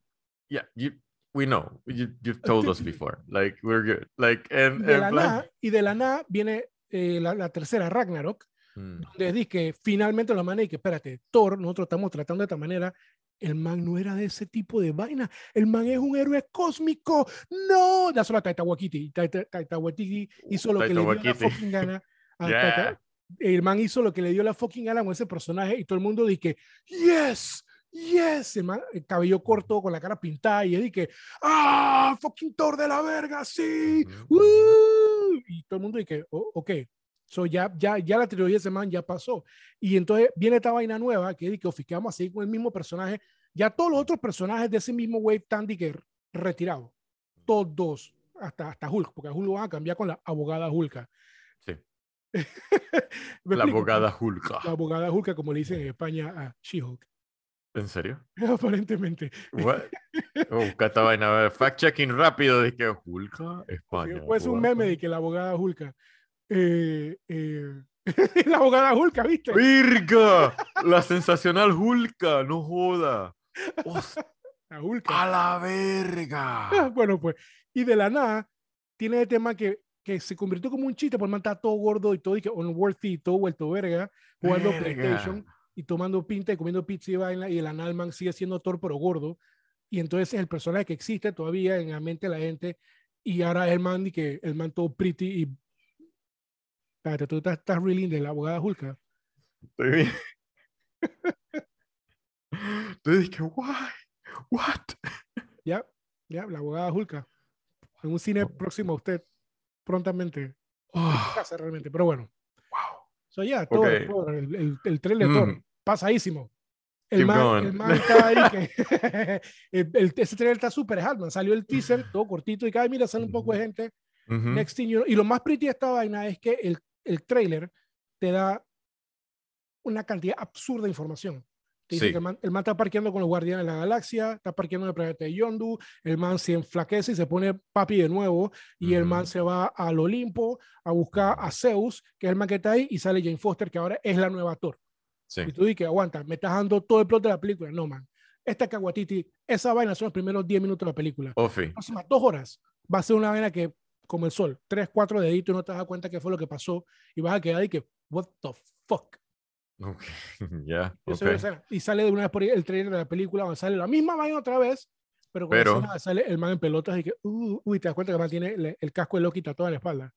Speaker 1: Yeah, you, we know. You, you've told us before. Like, we're good. Like, and,
Speaker 2: de
Speaker 1: and
Speaker 2: la nada, y de la nada viene eh, la, la tercera, Ragnarok,
Speaker 1: Mm,
Speaker 2: donde dice que finalmente la manera y que espérate, Thor, nosotros estamos tratando de esta manera, el man no era de ese tipo de vaina, el man es un héroe cósmico, no, da solo a Taika Waititi, Taika Waititi hizo lo que le dio la fucking gana, a
Speaker 1: Yeah.
Speaker 2: Taika- el man hizo lo que le dio la fucking gana con ese personaje y todo el mundo dice yes, yes, el, man, el cabello corto con la cara pintada y él que, ah, fucking Thor de la verga, sí. ¡Woo! y todo el mundo dice, oh, ok, so ya, ya, ya la trilogía de ese man ya pasó. Y entonces viene esta vaina nueva que dice que, "Ofi, que vamos a seguir con el mismo personaje. Ya todos los otros personajes de ese mismo wave están de que retirados. Todos, hasta, hasta Hulk, porque a Hulk lo van a cambiar con la abogada Hulka.
Speaker 1: Sí.
Speaker 2: ¿Me
Speaker 1: La
Speaker 2: explico?
Speaker 1: abogada Hulk.
Speaker 2: La abogada Hulka, como le dicen en España a She-Hulk.
Speaker 1: ¿En serio?
Speaker 2: Aparentemente.
Speaker 1: What? Oh, busca esta vaina. Fact-checking rápido. Dije, Hulk, España.
Speaker 2: Pues un meme de que la abogada Hulka. Eh, eh, la abogada Hulka, ¿viste?
Speaker 1: ¡Virga! La sensacional Hulka, no joda. Hostia,
Speaker 2: La Hulka.
Speaker 1: ¡A la verga!
Speaker 2: Bueno, pues, y de la nada, tiene el tema que, que se convirtió como un chiste, por el man está todo gordo y todo, y que unworthy y todo vuelto verga, jugando
Speaker 1: Verga.
Speaker 2: PlayStation y tomando pinta y comiendo pizza y vaina, y el man sigue siendo Thor, pero gordo, y entonces es el personaje que existe todavía en la mente de la gente, y ahora el man, y que el man todo pretty y... Espérate, tú estás, estás reeling de la abogada Hulka.
Speaker 1: Estoy bien. Tú dije, why? What?
Speaker 2: Ya, ya, la abogada Hulka. En un cine próximo a usted, prontamente.
Speaker 1: Oh,
Speaker 2: casa realmente, pero bueno.
Speaker 1: wow.
Speaker 2: So, ya, todo,
Speaker 1: Ok.
Speaker 2: todo, el, el, el trailer
Speaker 1: Mm.
Speaker 2: Thor, pasadísimo. El man, el man está ahí que el, el- ese trailer está súper hard, man. Salió el teaser, todo cortito, y cada mira, sale un poco de gente.
Speaker 1: Ujú.
Speaker 2: Next thing you know- y lo más pretty de esta vaina es que el, el trailer te da una cantidad absurda de información. Te dice
Speaker 1: Sí.
Speaker 2: que el man, el man está parqueando con los guardianes de la galaxia, está parqueando en el planeta de Yondu, el man se enflaquece y se pone papi de nuevo, y el man se va al Olimpo a buscar a Zeus, que es el man que está ahí, y sale Jane Foster, que ahora es la nueva Thor.
Speaker 1: Sí.
Speaker 2: Y tú dices, aguanta, me estás dando todo el plot de la película. No, man. Esta Caguatiti, esa vaina son los primeros 10 minutos de la película.
Speaker 1: Ofi.
Speaker 2: Las próximas dos horas va a ser una vaina que, como el sol, tres, cuatro deditos y no te das cuenta qué fue lo que pasó y vas a quedar y que, what the fuck.
Speaker 1: Ok. Ya.
Speaker 2: Yo sé
Speaker 1: ok.
Speaker 2: la escena. Y sale de una vez por ahí el trailer de la película, donde sale la misma vaina otra vez, pero
Speaker 1: Pero-
Speaker 2: sale el man en pelotas y que, uh, uy, te das cuenta que el man tiene el, el casco de Loki tatuado en la espalda.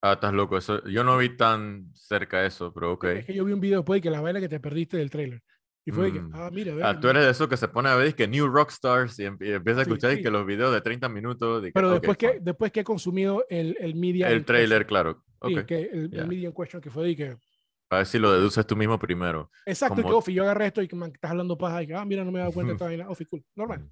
Speaker 1: Ah, estás loco. Eso, yo no vi tan cerca eso, pero ok.
Speaker 2: Es que yo vi un video después de que la vaina que te perdiste del trailer. Y fue de que,
Speaker 1: Mm.
Speaker 2: ah, mira,
Speaker 1: Ah,
Speaker 2: ve,
Speaker 1: tú eres de esos que se pone a ver que New Rockstars y, em- y empieza a
Speaker 2: Sí,
Speaker 1: escuchar y
Speaker 2: sí.
Speaker 1: que los videos de 30 minutos. de que,
Speaker 2: Pero después, que,
Speaker 1: fine.
Speaker 2: después que he consumido el, el media.
Speaker 1: El trailer,
Speaker 2: question.
Speaker 1: claro.
Speaker 2: Sí,
Speaker 1: Ok.
Speaker 2: que el, el
Speaker 1: ya.
Speaker 2: media in question que fue de que.
Speaker 1: A ver si lo deduces tú mismo primero.
Speaker 2: Exacto, y que
Speaker 1: Como-
Speaker 2: Ofi, yo agarré esto y que man, estás hablando paja y que, ah, mira, no me he dado cuenta de esta vaina. Ofi, cool, normal.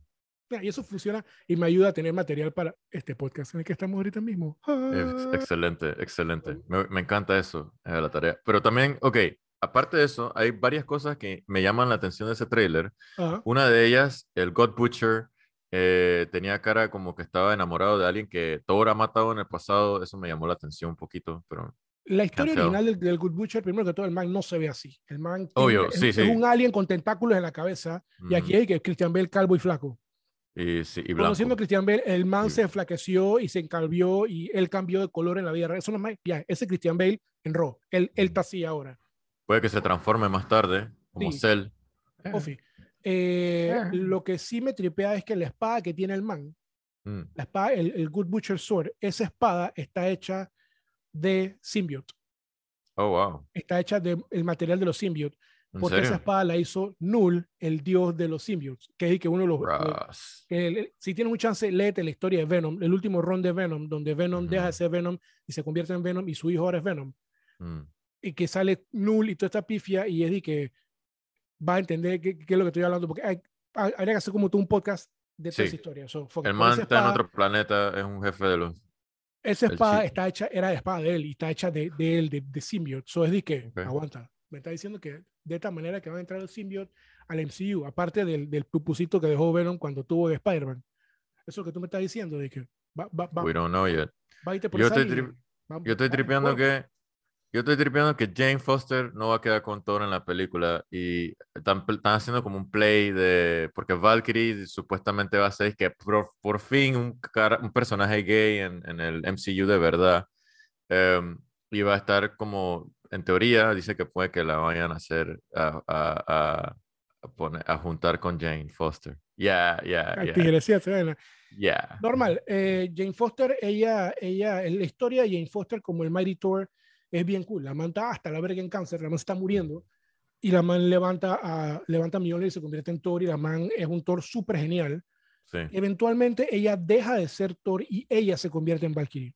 Speaker 2: Y eso funciona y me ayuda a tener material para este podcast en el que estamos ahorita mismo. Ah.
Speaker 1: Excelente, excelente. Me, me encanta eso, eh, la tarea. Pero también, ok, aparte de eso, hay varias cosas que me llaman la atención de ese tráiler. Una de ellas, el God Butcher, eh, tenía cara como que estaba enamorado de alguien que Thor ha matado en el pasado. Eso me llamó la atención un poquito, pero
Speaker 2: La historia original del, del Good Butcher, primero que todo, el man no se ve así. El man
Speaker 1: Obvio,
Speaker 2: tiene-
Speaker 1: sí,
Speaker 2: es,
Speaker 1: sí.
Speaker 2: es un alien con tentáculos en la cabeza. Y aquí hay que Christian Bale calvo y flaco.
Speaker 1: Y, sí, y.
Speaker 2: Conociendo a Christian Bale, el man
Speaker 1: Sí.
Speaker 2: se enflaqueció y se encalvió y él cambió de color en la vida real. Eso no es más- ya, ese Christian Bale en Raw. Él, él está así ahora.
Speaker 1: Puede que se transforme más tarde, como
Speaker 2: Sí.
Speaker 1: Cell.
Speaker 2: Ofi. Eh,
Speaker 1: Ah.
Speaker 2: lo que sí me tripea es que la espada que tiene el man,
Speaker 1: Mm,
Speaker 2: la espada, el, el Good Butcher Sword, esa espada está hecha de symbiote.
Speaker 1: Oh, wow.
Speaker 2: Está hecha del material de los symbiote.
Speaker 1: ¿En
Speaker 2: Porque esa
Speaker 1: serio?
Speaker 2: espada la hizo Null, el dios de los symbiotes. Que es que uno de los.
Speaker 1: Ras.
Speaker 2: que el- si tienes un chance, léete la historia de Venom, el último ron de Venom, donde Venom deja de ser Venom y se convierte en Venom y su hijo ahora es Venom.
Speaker 1: Mm,
Speaker 2: Y que sale Null y toda esta pifia y es de que va a entender qué, qué es lo que estoy hablando. Porque hay, hay- habría que hacer como tú un podcast de toda
Speaker 1: Sí.
Speaker 2: esa historia. So.
Speaker 1: El man
Speaker 2: esa
Speaker 1: está en otro planeta, es un jefe de los.
Speaker 2: Esa espada está hecha, era de espada de él y está hecha de, de él, de, de symbiote. So es de que,
Speaker 1: Ok.
Speaker 2: aguanta, me está diciendo que de esta manera que va a entrar el symbiote al MCU, aparte del, del pupusito que dejó Venom cuando tuvo de Spider-Man. Eso que tú me estás diciendo, de que va, va, va,
Speaker 1: We don't know yet.
Speaker 2: va a irte por
Speaker 1: Yo estoy, tri-
Speaker 2: Va-
Speaker 1: yo estoy tripeando que. Yo estoy tripeando que Jane Foster no va a quedar con Thor en la película y están, están haciendo como un play de. Porque Valkyrie supuestamente va a ser que por, por fin un, cara- un personaje gay en, en el MCU de verdad. em, y va a estar como. En teoría, dice que puede que la vayan a hacer. A, a, a, a poner, a juntar con Jane Foster.
Speaker 2: Se vaina.
Speaker 1: yeah.
Speaker 2: Normal. eh, Jane Foster, ella, ella, en la historia de Jane Foster como el Mighty Thor es bien cool. La man está hasta la verga en cáncer, la man está muriendo y la man levanta a, levanta Mjolnir y se convierte en Thor y la man es un Thor súper genial.
Speaker 1: Sí,
Speaker 2: Eventualmente ella deja de ser Thor y ella se convierte en Valkyrie.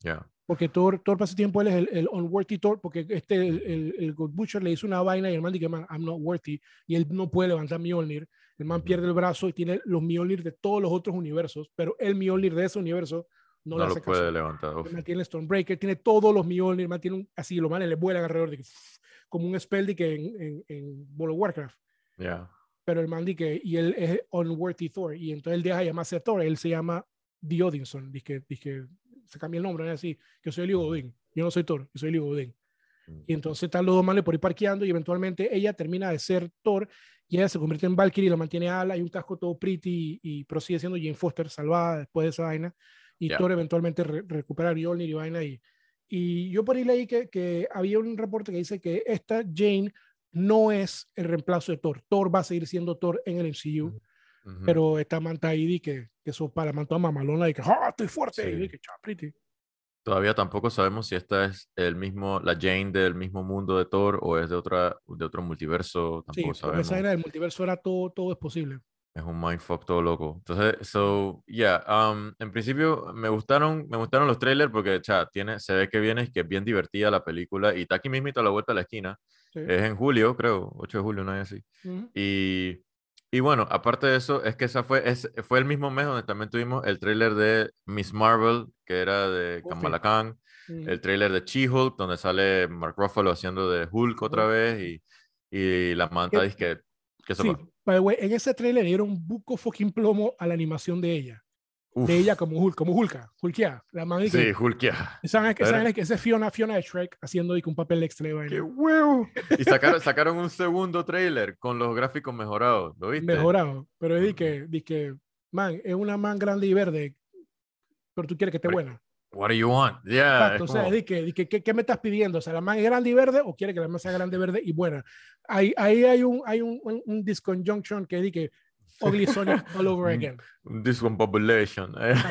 Speaker 1: yeah.
Speaker 2: Porque Thor, Thor para ese tiempo él es el, el unworthy Thor, porque este, el, el, el God Butcher le hizo una vaina y el man dice, man, I'm not worthy, y él no puede levantar Mjolnir. El man pierde el brazo y tiene los Mjolnir de todos los otros universos, pero el Mjolnir de ese universo no,
Speaker 1: No,
Speaker 2: le
Speaker 1: lo puede
Speaker 2: caso.
Speaker 1: levantar.
Speaker 2: El man tiene Stormbreaker, tiene todos los Mjolnir, el man tiene un, así, los manes le vuelan alrededor de como un spell de que en, en, en World of Warcraft.
Speaker 1: Yeah.
Speaker 2: Pero el man dice que, y él es unworthy Thor, y entonces él deja de llamarse Thor, él se llama The Odinson, dice dice se cambia el nombre, ¿no? así, que soy el hijo de Odín, yo no soy Thor, yo soy el hijo de Odín.
Speaker 1: Mm.
Speaker 2: Y entonces están los dos manes por ahí parqueando y eventualmente ella termina de ser Thor y ella se convierte en Valkyrie, la mantiene ala y un casco todo pretty y, y prosigue siendo Jane Foster salvada después de esa vaina. Y
Speaker 1: Ya.
Speaker 2: Thor eventualmente re- recupera a Mjolnir y vaina. Y, y yo por ahí leí que, que había un reporte que dice que esta Jane no es el reemplazo de Thor. Thor va a seguir siendo Thor en el MCU,
Speaker 1: Ujú.
Speaker 2: pero esta manta ahí que, que eso para manta mamalona y que ¡ah, estoy fuerte!
Speaker 1: Sí.
Speaker 2: Y que "Cha, pretty".
Speaker 1: Todavía tampoco sabemos si esta es el mismo, la Jane del mismo mundo de Thor o es de otra, de otro multiverso.
Speaker 2: Sí,
Speaker 1: Tampoco
Speaker 2: con
Speaker 1: sabemos.
Speaker 2: esa vaina del multiverso era todo, todo es posible.
Speaker 1: Es un mindfuck todo loco. Entonces, so, yeah, um, en principio me gustaron, me gustaron los trailers porque, cha, tiene, se ve que viene, que es bien divertida la película y está aquí mismito a la vuelta de la esquina.
Speaker 2: Sí.
Speaker 1: Es en julio, creo, 8 de julio, no es así.
Speaker 2: Ujú.
Speaker 1: Y, y bueno, aparte de eso, es que esa fue, es, fue el mismo mes donde también tuvimos el trailer de Miss Marvel, que era de
Speaker 2: Uf,
Speaker 1: Kamala Khan,
Speaker 2: Ujú.
Speaker 1: el trailer de She-Hulk, donde sale Mark Ruffalo haciendo de Hulk otra vez y, y la manta
Speaker 2: Que-
Speaker 1: dice que, que
Speaker 2: Sí, by the way, en ese trailer le dieron un buco fucking plomo a la animación de ella. De ella como Hulk, como Hulka, Hulkia. La man
Speaker 1: Sí,
Speaker 2: que,
Speaker 1: Hulk, ya.
Speaker 2: ¿saben, que, ¿saben que ese es Fiona, Fiona de Shrek haciendo que un papel extra de vaina?
Speaker 1: ¡Qué huevo! Y sacaron, sacaron un segundo trailer con los gráficos mejorados, ¿lo viste?
Speaker 2: Mejorado. Pero es
Speaker 1: Ujú.
Speaker 2: que, que, man, es una man grande y verde, pero tú quieres que esté
Speaker 1: Pero-
Speaker 2: buena.
Speaker 1: What do you want? Yeah,
Speaker 2: Exacto, o sea,
Speaker 1: como-
Speaker 2: es que, que, ¿qué, qué me estás pidiendo? O sea, ¿la man es grande y verde o quiere que la man sea grande, verde y buena? Ahí, ahí hay un, hay un, un, un disconjunction que que Ugly Sonic all over again.
Speaker 1: This one population.
Speaker 2: es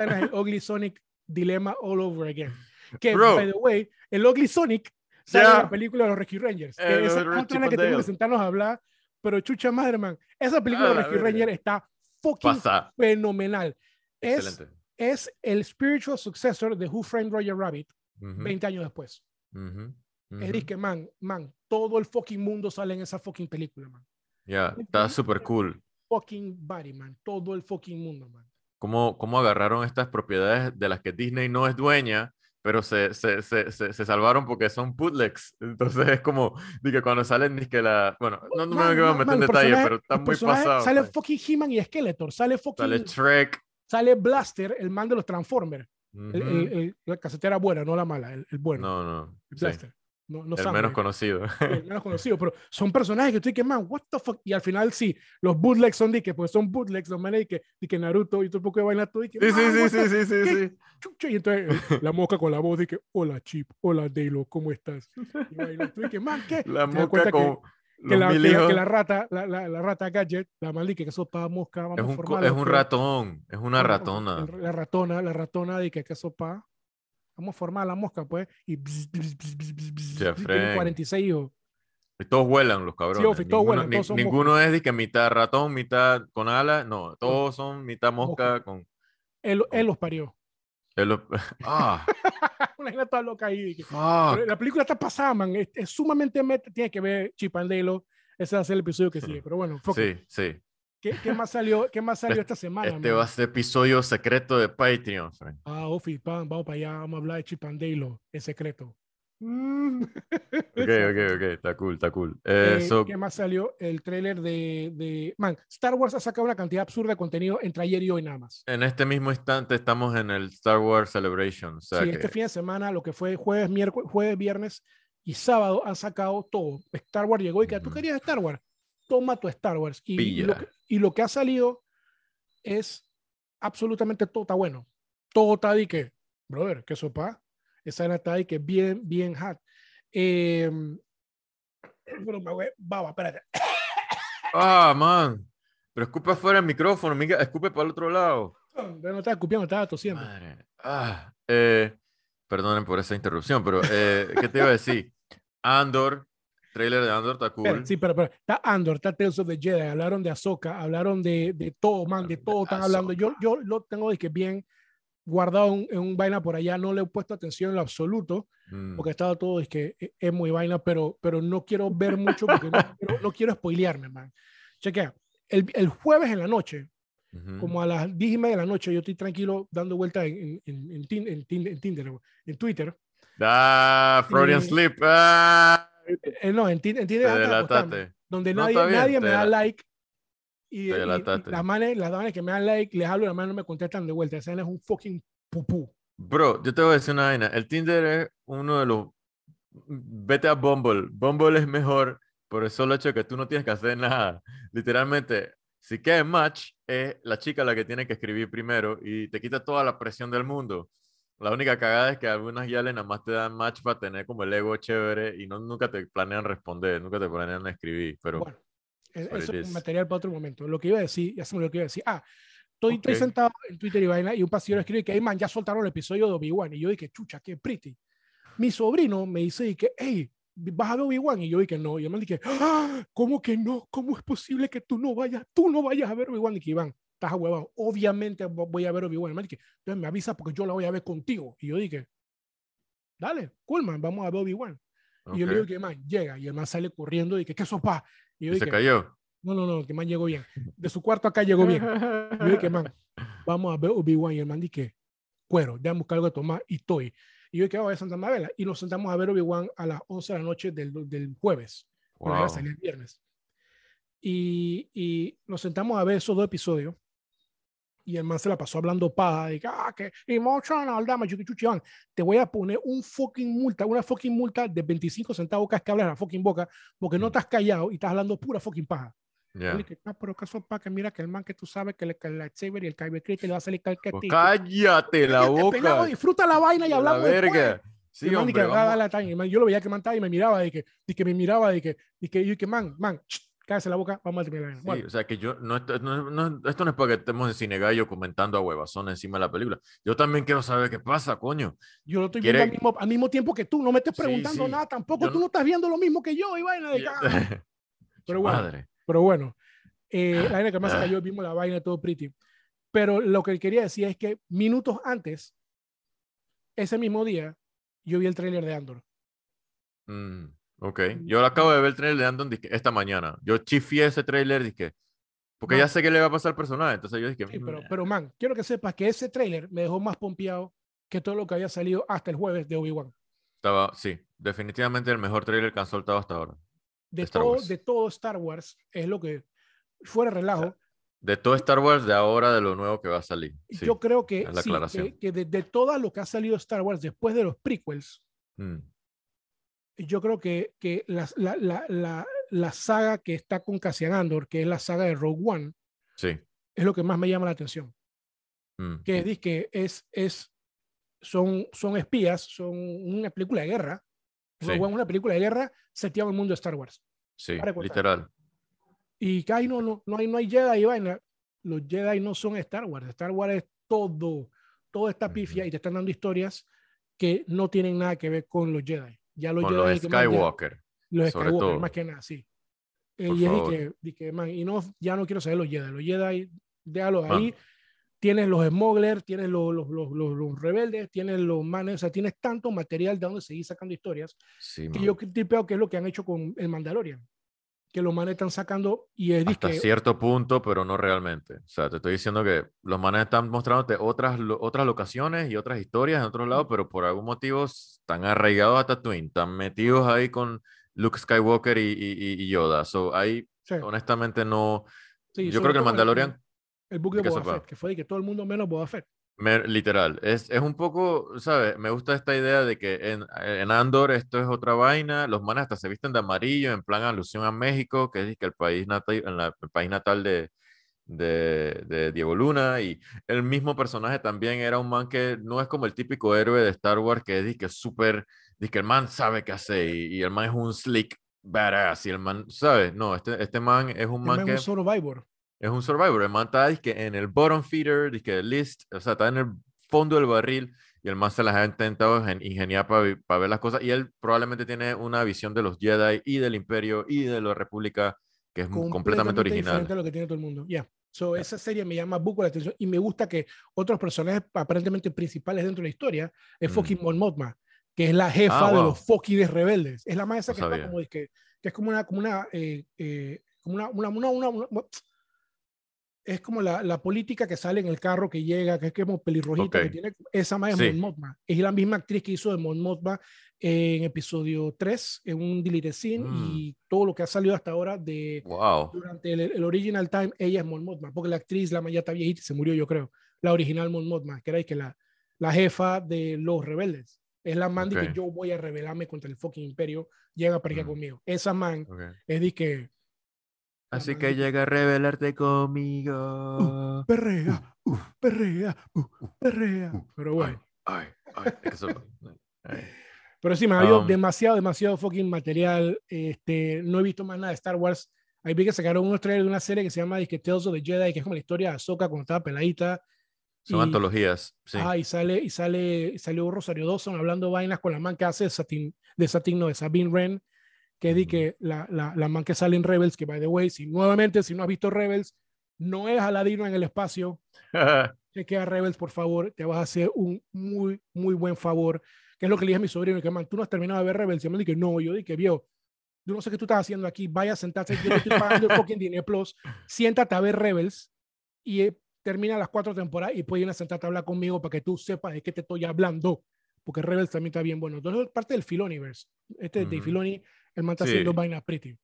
Speaker 2: el Ugly Sonic Dilemma all over again. Que,
Speaker 1: Bro.
Speaker 2: by the way, el Ugly Sonic sale
Speaker 1: Ya.
Speaker 2: en la película de los Rescue Rangers.
Speaker 1: Eh,
Speaker 2: que esa es otra en la que tenemos que sentarnos a hablar, pero chucha madre, man. Esa película
Speaker 1: A
Speaker 2: de
Speaker 1: la
Speaker 2: Rescue. Rangers está fucking
Speaker 1: Pasa.
Speaker 2: fenomenal. Es,
Speaker 1: Excelente.
Speaker 2: es el spiritual successor de Who Framed Roger Rabbit
Speaker 1: Ujú,
Speaker 2: 20 años después.
Speaker 1: ujú,
Speaker 2: Es
Speaker 1: ujú.
Speaker 2: que, man, man, todo el fucking mundo sale en esa fucking película, man.
Speaker 1: Ya, está súper cool.
Speaker 2: Fucking body, man. Todo el fucking mundo, man.
Speaker 1: Cómo, cómo agarraron estas propiedades de las que Disney no es dueña pero se, se, se, se, salvaron porque son bootlegs. Entonces es como, dije, cuando salen, que la. Bueno, no, no me
Speaker 2: Man,
Speaker 1: voy a
Speaker 2: man,
Speaker 1: meter en
Speaker 2: el
Speaker 1: detalle, pero está
Speaker 2: el
Speaker 1: muy pasado.
Speaker 2: Sale
Speaker 1: pues.
Speaker 2: fucking He-Man y Skeletor, sale fucking.
Speaker 1: Sale
Speaker 2: Sale,
Speaker 1: Shrek.
Speaker 2: Blaster, el man de los Transformers. El-
Speaker 1: ujú.
Speaker 2: el- el- la casetera buena, no la mala, el, el bueno.
Speaker 1: No, no.
Speaker 2: el
Speaker 1: sí,
Speaker 2: Blaster. No, no
Speaker 1: el menos conocido.
Speaker 2: el menos conocido, pero son personajes que estoy que, man, what the fuck, y al final sí, los bootlegs son de que, pues son bootlegs, los manes de que, de que Naruto y todo un poco de vaina, todo y que,
Speaker 1: Sí, sí,
Speaker 2: "Man,
Speaker 1: sí, sí, sí, sí,
Speaker 2: ¿qué?
Speaker 1: sí.
Speaker 2: chucha", y entonces eh, la mosca con la voz de que, hola Chip, hola Dalo, ¿cómo estás? Y vaina, tú y que, man, ¿qué?
Speaker 1: La mosca con
Speaker 2: que la, que la- que la rata, la, la, la rata gadget, la maldita que eso para mosca, vamos
Speaker 1: Es un,
Speaker 2: formar
Speaker 1: es un ratón, es una ratona.
Speaker 2: La ratona, la ratona de que que sopa. Vamos a formar la mosca, pues. Y bzz, bzz, bzz, y tiene
Speaker 1: Frank.
Speaker 2: 46 hijos.
Speaker 1: Y todos vuelan los cabrones.
Speaker 2: Ofi, todos
Speaker 1: ninguno
Speaker 2: vuelan, todos
Speaker 1: ninguno es de que mitad ratón, mitad con alas. No, todos son mitad mosca con.
Speaker 2: Él, él los parió.
Speaker 1: es lo- Ah,
Speaker 2: Una vaina toda loca ahí. la película está pasada, man. Es, es sumamente meta. Tiene que ver Chip and Dale. Ese va a ser el episodio que sigue. Pero bueno, it.
Speaker 1: Sí, sí.
Speaker 2: ¿Qué, qué más salió, qué más salió
Speaker 1: Este-
Speaker 2: esta semana?
Speaker 1: Este
Speaker 2: man?
Speaker 1: va a ser episodio secreto de Patreon, Frank.
Speaker 2: Ah, Ofi, pam, vamos para allá. Vamos a hablar de Chip and Dale, el secreto.
Speaker 1: Ok, ok, ok. Está cool, está cool. Eh,
Speaker 2: Eh,
Speaker 1: so-
Speaker 2: ¿Qué más salió? El tráiler de, de... Man, Star Wars ha sacado una cantidad absurda de contenido entre ayer y hoy nada más.
Speaker 1: en este mismo instante estamos en el Star Wars Celebration. O sea
Speaker 2: sí,
Speaker 1: que-
Speaker 2: este fin de semana, lo que fue jueves, miércoles, jueves, viernes y sábado, han sacado todo. Star Wars llegó y que tú querías Star Wars, toma tu Star Wars. Y, lo que, y lo que ha salido es absolutamente todo está bueno. Todo está de que, brother, que sopa. Esa era está de que bien, bien hot. Eh, pero me voy- baba, espérate.
Speaker 1: Ah, man. Pero escupe afuera el micrófono, miga, escupe para el otro lado.
Speaker 2: No estaba escupiendo, estaba tosiendo.
Speaker 1: Madre. Ah, eh, perdonen por esa interrupción, pero eh, ¿qué te iba a decir? Andor, trailer de Andor está cool.
Speaker 2: Espera, sí, pero, pero está Andor, está Tales of the Jedi, hablaron de Ahsoka, hablaron de, de todo, man, de todo están hablando. Yo, yo lo tengo de que bien guardado en, en un vaina por allá, no le he puesto atención en lo absoluto,
Speaker 1: Mm,
Speaker 2: porque estaba todo, es que e- es muy vaina, pero, pero no quiero ver mucho porque no, quiero- no quiero spoilearme, man. Chequea, el, el jueves en la noche,
Speaker 1: ujú.
Speaker 2: como a las 10 y media de la noche, yo estoy tranquilo dando vueltas en, en, en Tinder, en Twitter.
Speaker 1: Ah, Freudian
Speaker 2: Eh,
Speaker 1: Sleep. Ah,
Speaker 2: Eh, no, en, en Tinder donde
Speaker 1: No,
Speaker 2: nadie,
Speaker 1: bien,
Speaker 2: nadie me da like y, y- las manes, las manes que me dan like, les hablo y las manes no me contestan de vuelta. Esa es un fucking pupú.
Speaker 1: Bro, yo te voy a decir una vaina. El Tinder es uno de los. Vete a Bumble. Bumble es mejor por el solo hecho de que tú no tienes que hacer nada. Literalmente, si queda match, es la chica la que tiene que escribir primero y te quita toda la presión del mundo. La única cagada es que algunas ya nada más te dan match para tener como el ego chévere y no, nunca te planean responder, nunca te planean escribir. Pero
Speaker 2: Bueno, e-
Speaker 1: what
Speaker 2: eso es material para otro momento. Lo que iba a decir, ya se me lo que iba a decir. Ah, estoy, estoy
Speaker 1: Ok.
Speaker 2: sentado en Twitter y vaina y un pasillero escribe que, hey man, ya soltaron el episodio de Obi-Wan. Y yo dije, chucha, qué pretty. Mi sobrino me dice y que, hey, ¿vas a ver Obi-Wan? Y yo dije, no. Y yo me dije, ah, ¿cómo que no? ¿Cómo es posible que tú no vayas, tú no vayas a ver Obi-Wan? Y que, Iván, estás a huevado. Obviamente vo- voy a ver Obi-Wan. Dije, entonces me avisa porque yo la voy a ver contigo. Y yo dije, dale, cool, man, vamos a ver Obi-Wan. Y yo le digo que, man, llega. Y el man sale corriendo y que, ¿qué sopa? Y yo
Speaker 1: Y se
Speaker 2: dije,
Speaker 1: cayó.
Speaker 2: no, no, no, que man llegó bien. De su cuarto acá llegó bien. Y yo dije, man, vamos a ver Obi-Wan. Y el man dije, cuero, déjame buscar algo de tomar y estoy. Y yo dije, voy a Santa Mabela. Y nos sentamos a ver Obi-Wan a las 11 de la noche del, del jueves. Bueno,
Speaker 1: Wow.
Speaker 2: ya salía el viernes. Y, y nos sentamos a ver esos dos episodios. Y el man se la pasó hablando paja. Y que, ah, que emotional damage. que chuchi, Iván, Te voy a poner un fucking multa, una fucking multa de 25 centavos que hablas la fucking boca, porque no
Speaker 1: Mm.
Speaker 2: estás callado y estás hablando pura fucking paja. Le dije, ah, pero caso para que mira que el man que tú sabes que, le, que el lightsaber y el Kyber le va a salir
Speaker 1: Pues
Speaker 2: calcetito.
Speaker 1: cállate la boca.
Speaker 2: disfruta la vaina y
Speaker 1: la
Speaker 2: hablamos después.
Speaker 1: verga. Sí, hombre.
Speaker 2: Y man, yo lo veía que man estaba y me miraba, de que, de que me miraba, de que, de que, yo dije, man, man, ch, cállese la boca, vamos a terminar.
Speaker 1: Sí,
Speaker 2: Bueno,
Speaker 1: o sea que yo, no, esto, no, no- esto no es para que estemos en cine gallo comentando a huevazón encima de la película. Yo también quiero saber qué pasa, coño.
Speaker 2: yo lo estoy viendo al mismo, al mismo tiempo que tú, no me estés
Speaker 1: Sí,
Speaker 2: preguntando
Speaker 1: sí.
Speaker 2: nada tampoco,
Speaker 1: Yo
Speaker 2: tú
Speaker 1: no-
Speaker 2: estás viendo lo mismo que yo y vaina de ah. Pero bueno,
Speaker 1: Madre.
Speaker 2: Pero bueno, eh, la vaina que más se cayó, vimos la vaina todo pretty. Pero lo que quería decir es que minutos antes, ese mismo día, yo vi el tráiler de Andor.
Speaker 1: Mm, ok. Yo lo acabo de ver el trailer de Andon esta mañana. Yo chifié ese trailer, dije, porque
Speaker 2: No.
Speaker 1: ya sé qué le va a pasar al personaje. Entonces yo dije,
Speaker 2: Sí, pero,
Speaker 1: "Mm,
Speaker 2: pero man, quiero que sepas que ese tráiler me dejó más pompeado que todo lo que había salido hasta el jueves de Obi-Wan.
Speaker 1: Estaba, sí, definitivamente el mejor trailer que han soltado hasta ahora.
Speaker 2: De,
Speaker 1: Star
Speaker 2: todo, de todo Star Wars es lo que fuera relajo.
Speaker 1: De todo Star Wars de ahora, de lo nuevo que va a salir. Sí.
Speaker 2: Yo creo que, sí, que, que de, de todo lo que ha salido Star Wars después de los prequels,
Speaker 1: Mm,
Speaker 2: yo creo que, que la, la, la, la, la saga que está con Cassian Andor, que es la saga de Rogue One,
Speaker 1: sí.
Speaker 2: es lo que más me llama la atención.
Speaker 1: mm,
Speaker 2: Que es, que es, es, son, son espías, son una película de guerra.
Speaker 1: Sí.
Speaker 2: Rogue One una película de guerra seteada en el mundo de Star Wars.
Speaker 1: sí, literal.
Speaker 2: Y que ay, no, no, no hay, no hay Jedi y vaina. Los Jedi no son Star Wars. Star Wars es todo, todo está pifia y te están dando historias que no tienen nada que ver con los Jedi. Ya los
Speaker 1: Con los Skywalker.
Speaker 2: los
Speaker 1: sobre
Speaker 2: Skywalker,
Speaker 1: todo.
Speaker 2: más que nada, sí. Eh, y es que, que, man, y no, ya no quiero saber los Jedi. Los Jedi, déjalo
Speaker 1: Man.
Speaker 2: ahí. Tienes los smugglers, tienes los, los, los, los, los rebeldes, tienes los manes, o sea, tienes tanto material de donde seguir sacando historias
Speaker 1: Sí,
Speaker 2: que
Speaker 1: man.
Speaker 2: yo tipeo que es lo que han hecho con el Mandalorian. Que los manes están sacando y es
Speaker 1: Hasta cierto punto, pero no realmente. O sea, te estoy diciendo que los manes están mostrándote otras, otras locaciones y otras historias en otros lados, pero por algún motivo están arraigados a Tatooine, están metidos ahí con Luke Skywalker y, y- y- Yoda. So, ahí,
Speaker 2: sí,
Speaker 1: honestamente, no.
Speaker 2: sí,
Speaker 1: yo creo que el Mandalorian,
Speaker 2: El book de Boba. Fett, que fue de que todo el mundo menos Boba Fett.
Speaker 1: Me- literal, es, es un poco, ¿sabes? Me gusta esta idea de que en, en Andor esto es otra vaina, los manes hasta se visten de amarillo en plan alusión a México, que es que el país natal, en la- el país natal de, de, de Diego Luna, y el mismo personaje también era un man que no es como el típico héroe de Star Wars que es que es súper, que el man sabe qué hacer, y, y el man es un slick badass, y el man, ¿sabes? No, este, este man es un
Speaker 2: El
Speaker 1: man
Speaker 2: man
Speaker 1: que...
Speaker 2: es un survivor.
Speaker 1: Es un survivor. El man está dizque, en el bottom feeder, dizque, list, o sea, está en el fondo del barril y el man se las ha intentado gen- ingeniar para ver las cosas. Y él probablemente tiene una visión de los Jedi y del Imperio y de la República que es completamente
Speaker 2: diferente
Speaker 1: original.
Speaker 2: a lo que tiene todo el mundo. Ya. So, esa serie me llama mucho la atención y me gusta que otros personajes aparentemente principales dentro de la historia es
Speaker 1: Mm.
Speaker 2: fucking Mon Mothma, que es la jefa
Speaker 1: Ah,
Speaker 2: de
Speaker 1: wow.
Speaker 2: los fucking rebeldes. Es la más esa
Speaker 1: No
Speaker 2: que está
Speaker 1: sabía.
Speaker 2: como de que, que es como una, como una, eh, eh, como una, una, una, una- una- es como la, la política que sale en el carro que llega, que es como pelirrojita, que
Speaker 1: Ok.
Speaker 2: tiene, esa más es
Speaker 1: Sí.
Speaker 2: Es la misma actriz que hizo de Mon en episodio 3, en un scene,
Speaker 1: Mm.
Speaker 2: y todo lo que ha salido hasta ahora de,
Speaker 1: Wow.
Speaker 2: durante el, el original time, ella es Mon porque la actriz, la ya está viejita, se murió, yo creo. La original Mon que era que la, la jefa de los rebeldes. Es la man de
Speaker 1: Ok.
Speaker 2: que yo voy a rebelarme contra el fucking imperio, llega para acá
Speaker 1: Mm.
Speaker 2: conmigo. Esa man
Speaker 1: ok.
Speaker 2: es de que
Speaker 1: Así que llega a rebelarte conmigo.
Speaker 2: perrea, uh, perrea, uh, perrea. Pero bueno,
Speaker 1: Ay, ay, que eso- ay.
Speaker 2: pero sí, me ha habido
Speaker 1: Um,
Speaker 2: demasiado, demasiado fucking material. Este, no he visto más nada de Star Wars. Ahí vi que sacaron unos trailers de una serie que se llama disque Tales of the Jedi, que es como la historia de Ahsoka cuando estaba peladita.
Speaker 1: Son
Speaker 2: Y-
Speaker 1: antologías, sí.
Speaker 2: Ah, y sale, y sale, y salió Rosario Dawson hablando vainas con la man que hace de Satin, de Satin, no, de Sabine Wren, que di que la, la, la man que sale en Rebels, que by the way, si nuevamente, si no has visto Rebels, no es Aladino en el espacio, que queda Rebels, por favor, te vas a hacer un muy, muy buen favor, que es lo que le dije a mi sobrino, que man, tú no has terminado de ver Rebels, y me dije, no, yo dije, vio, yo no sé qué tú estás haciendo aquí, vaya a sentarte, yo estoy pagando el fucking Disney Plus, siéntate a ver Rebels, y eh, termina las cuatro temporadas y puedes ir a sentarte a hablar conmigo para que tú sepas de qué te estoy hablando. Porque Rebels también está bien bueno. Entonces, parte del Filoniverse. Este de Dave
Speaker 1: Ujú.
Speaker 2: Filoni, el man está
Speaker 1: Sí.
Speaker 2: haciendo vainas pretty.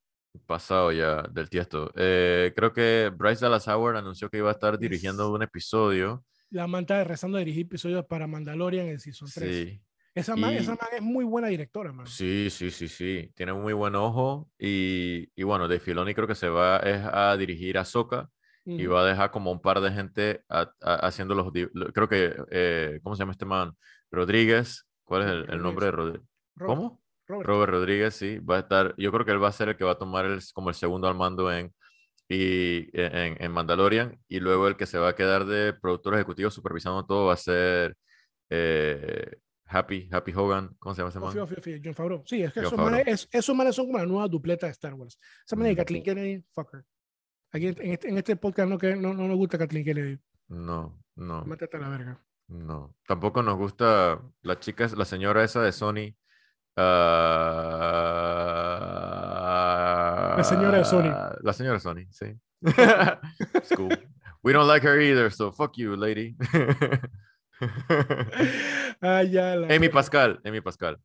Speaker 1: pasado ya del tiesto. Eh, creo que Bryce Dallas Howard anunció que iba a estar dirigiendo
Speaker 2: Es-
Speaker 1: un episodio.
Speaker 2: La man está rezando a dirigir episodios para Mandalorian en Season 3.
Speaker 1: Sí,
Speaker 2: Esa, man,
Speaker 1: Y-
Speaker 2: esa man es muy buena directora, man.
Speaker 1: sí, sí, sí, sí. Tiene muy buen ojo. Y, y bueno, de Filoni creo que se va es a dirigir a Soka y va a dejar como un par de gente a- a- haciendo los. Creo que, eh, ¿cómo se llama este man? Rodríguez. ¿Cuál es el, el nombre de Rodríguez? ¿Cómo?
Speaker 2: Robert.
Speaker 1: Robert Rodríguez, sí, va a estar, yo creo que él va a ser el que va a tomar el, como el segundo al mando en, y, en, en Mandalorian, y luego el que se va a quedar de productor ejecutivo supervisando todo va a ser eh, Happy, Happy Hogan, ¿cómo se llama ese man?
Speaker 2: John Favreau. Sí, es que esos manes, es- esos manes son como la nueva dupleta de Star Wars. Esa manera de
Speaker 1: Ujú.
Speaker 2: Kathleen Kennedy, fucker. Aquí en este, en este podcast no, que, no, no nos gusta Kathleen Kennedy.
Speaker 1: No, no,
Speaker 2: Mátate a la verga.
Speaker 1: no. Tampoco nos gusta la chica, la señora esa de Sony.
Speaker 2: La señora de Sony.
Speaker 1: ah, La señora de Sony, sí. It's cool. We don't like her either, so fuck you, lady.
Speaker 2: Ah, ya la-
Speaker 1: Amy Pascal, Amy Pascal.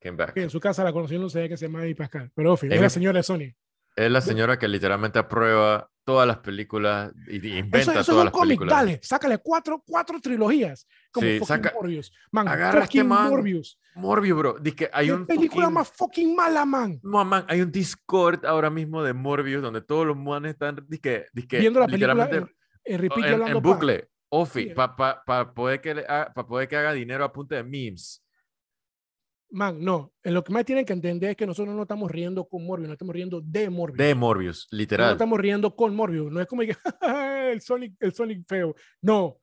Speaker 1: Came back.
Speaker 2: En su casa la conoció, no sabía que se llama Amy Pascal. Pero, Ofi, es
Speaker 1: Amy-
Speaker 2: la señora de Sony.
Speaker 1: Es la señora que literalmente aprueba todas las películas y inventa
Speaker 2: Eso, eso es
Speaker 1: todas las
Speaker 2: cómic,
Speaker 1: películas.
Speaker 2: dale, sácale cuatro, cuatro trilogías. Como
Speaker 1: Sí,
Speaker 2: fucking
Speaker 1: saca-
Speaker 2: Morbius. Man,
Speaker 1: agarra este
Speaker 2: fucking
Speaker 1: man.
Speaker 2: Morbius.
Speaker 1: Morbius, bro. Dice que hay
Speaker 2: ¿Qué
Speaker 1: un
Speaker 2: película
Speaker 1: fucking-
Speaker 2: más fucking mala, man?
Speaker 1: No, man, hay un Discord ahora mismo de Morbius donde todos los manes están dizque, dizque,
Speaker 2: Viendo la película
Speaker 1: literalmente
Speaker 2: en, en
Speaker 1: en, en bucle, Ofi, para poder, que le haga- pa poder que haga dinero a punta de memes.
Speaker 2: Man, no. En lo que más tienen que entender es que nosotros no estamos riendo con Morbius, no estamos riendo de Morbius.
Speaker 1: De Morbius,
Speaker 2: no
Speaker 1: literal.
Speaker 2: estamos riendo con Morbius. No es como que el Sonic, el Sonic feo. No.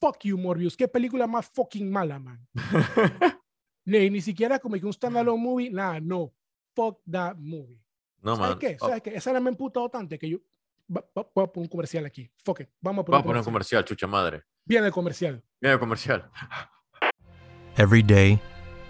Speaker 2: Fuck you, Morbius. Qué película más fucking mala, man. ni, ni siquiera como que un standalone movie. Nada, no. Fuck that movie.
Speaker 1: no,
Speaker 2: ¿Sabes
Speaker 1: man.
Speaker 2: qué?
Speaker 1: Oh,
Speaker 2: ¿Sabes qué? Esa me ha emputado tanto que yo. Voy a poner un comercial aquí. Fuck it. Vamos a poner
Speaker 1: Vamos a
Speaker 2: un
Speaker 1: poner un
Speaker 2: comercial.
Speaker 1: comercial, chucha madre.
Speaker 2: Viene el comercial.
Speaker 1: Mira el comercial.
Speaker 4: Every day,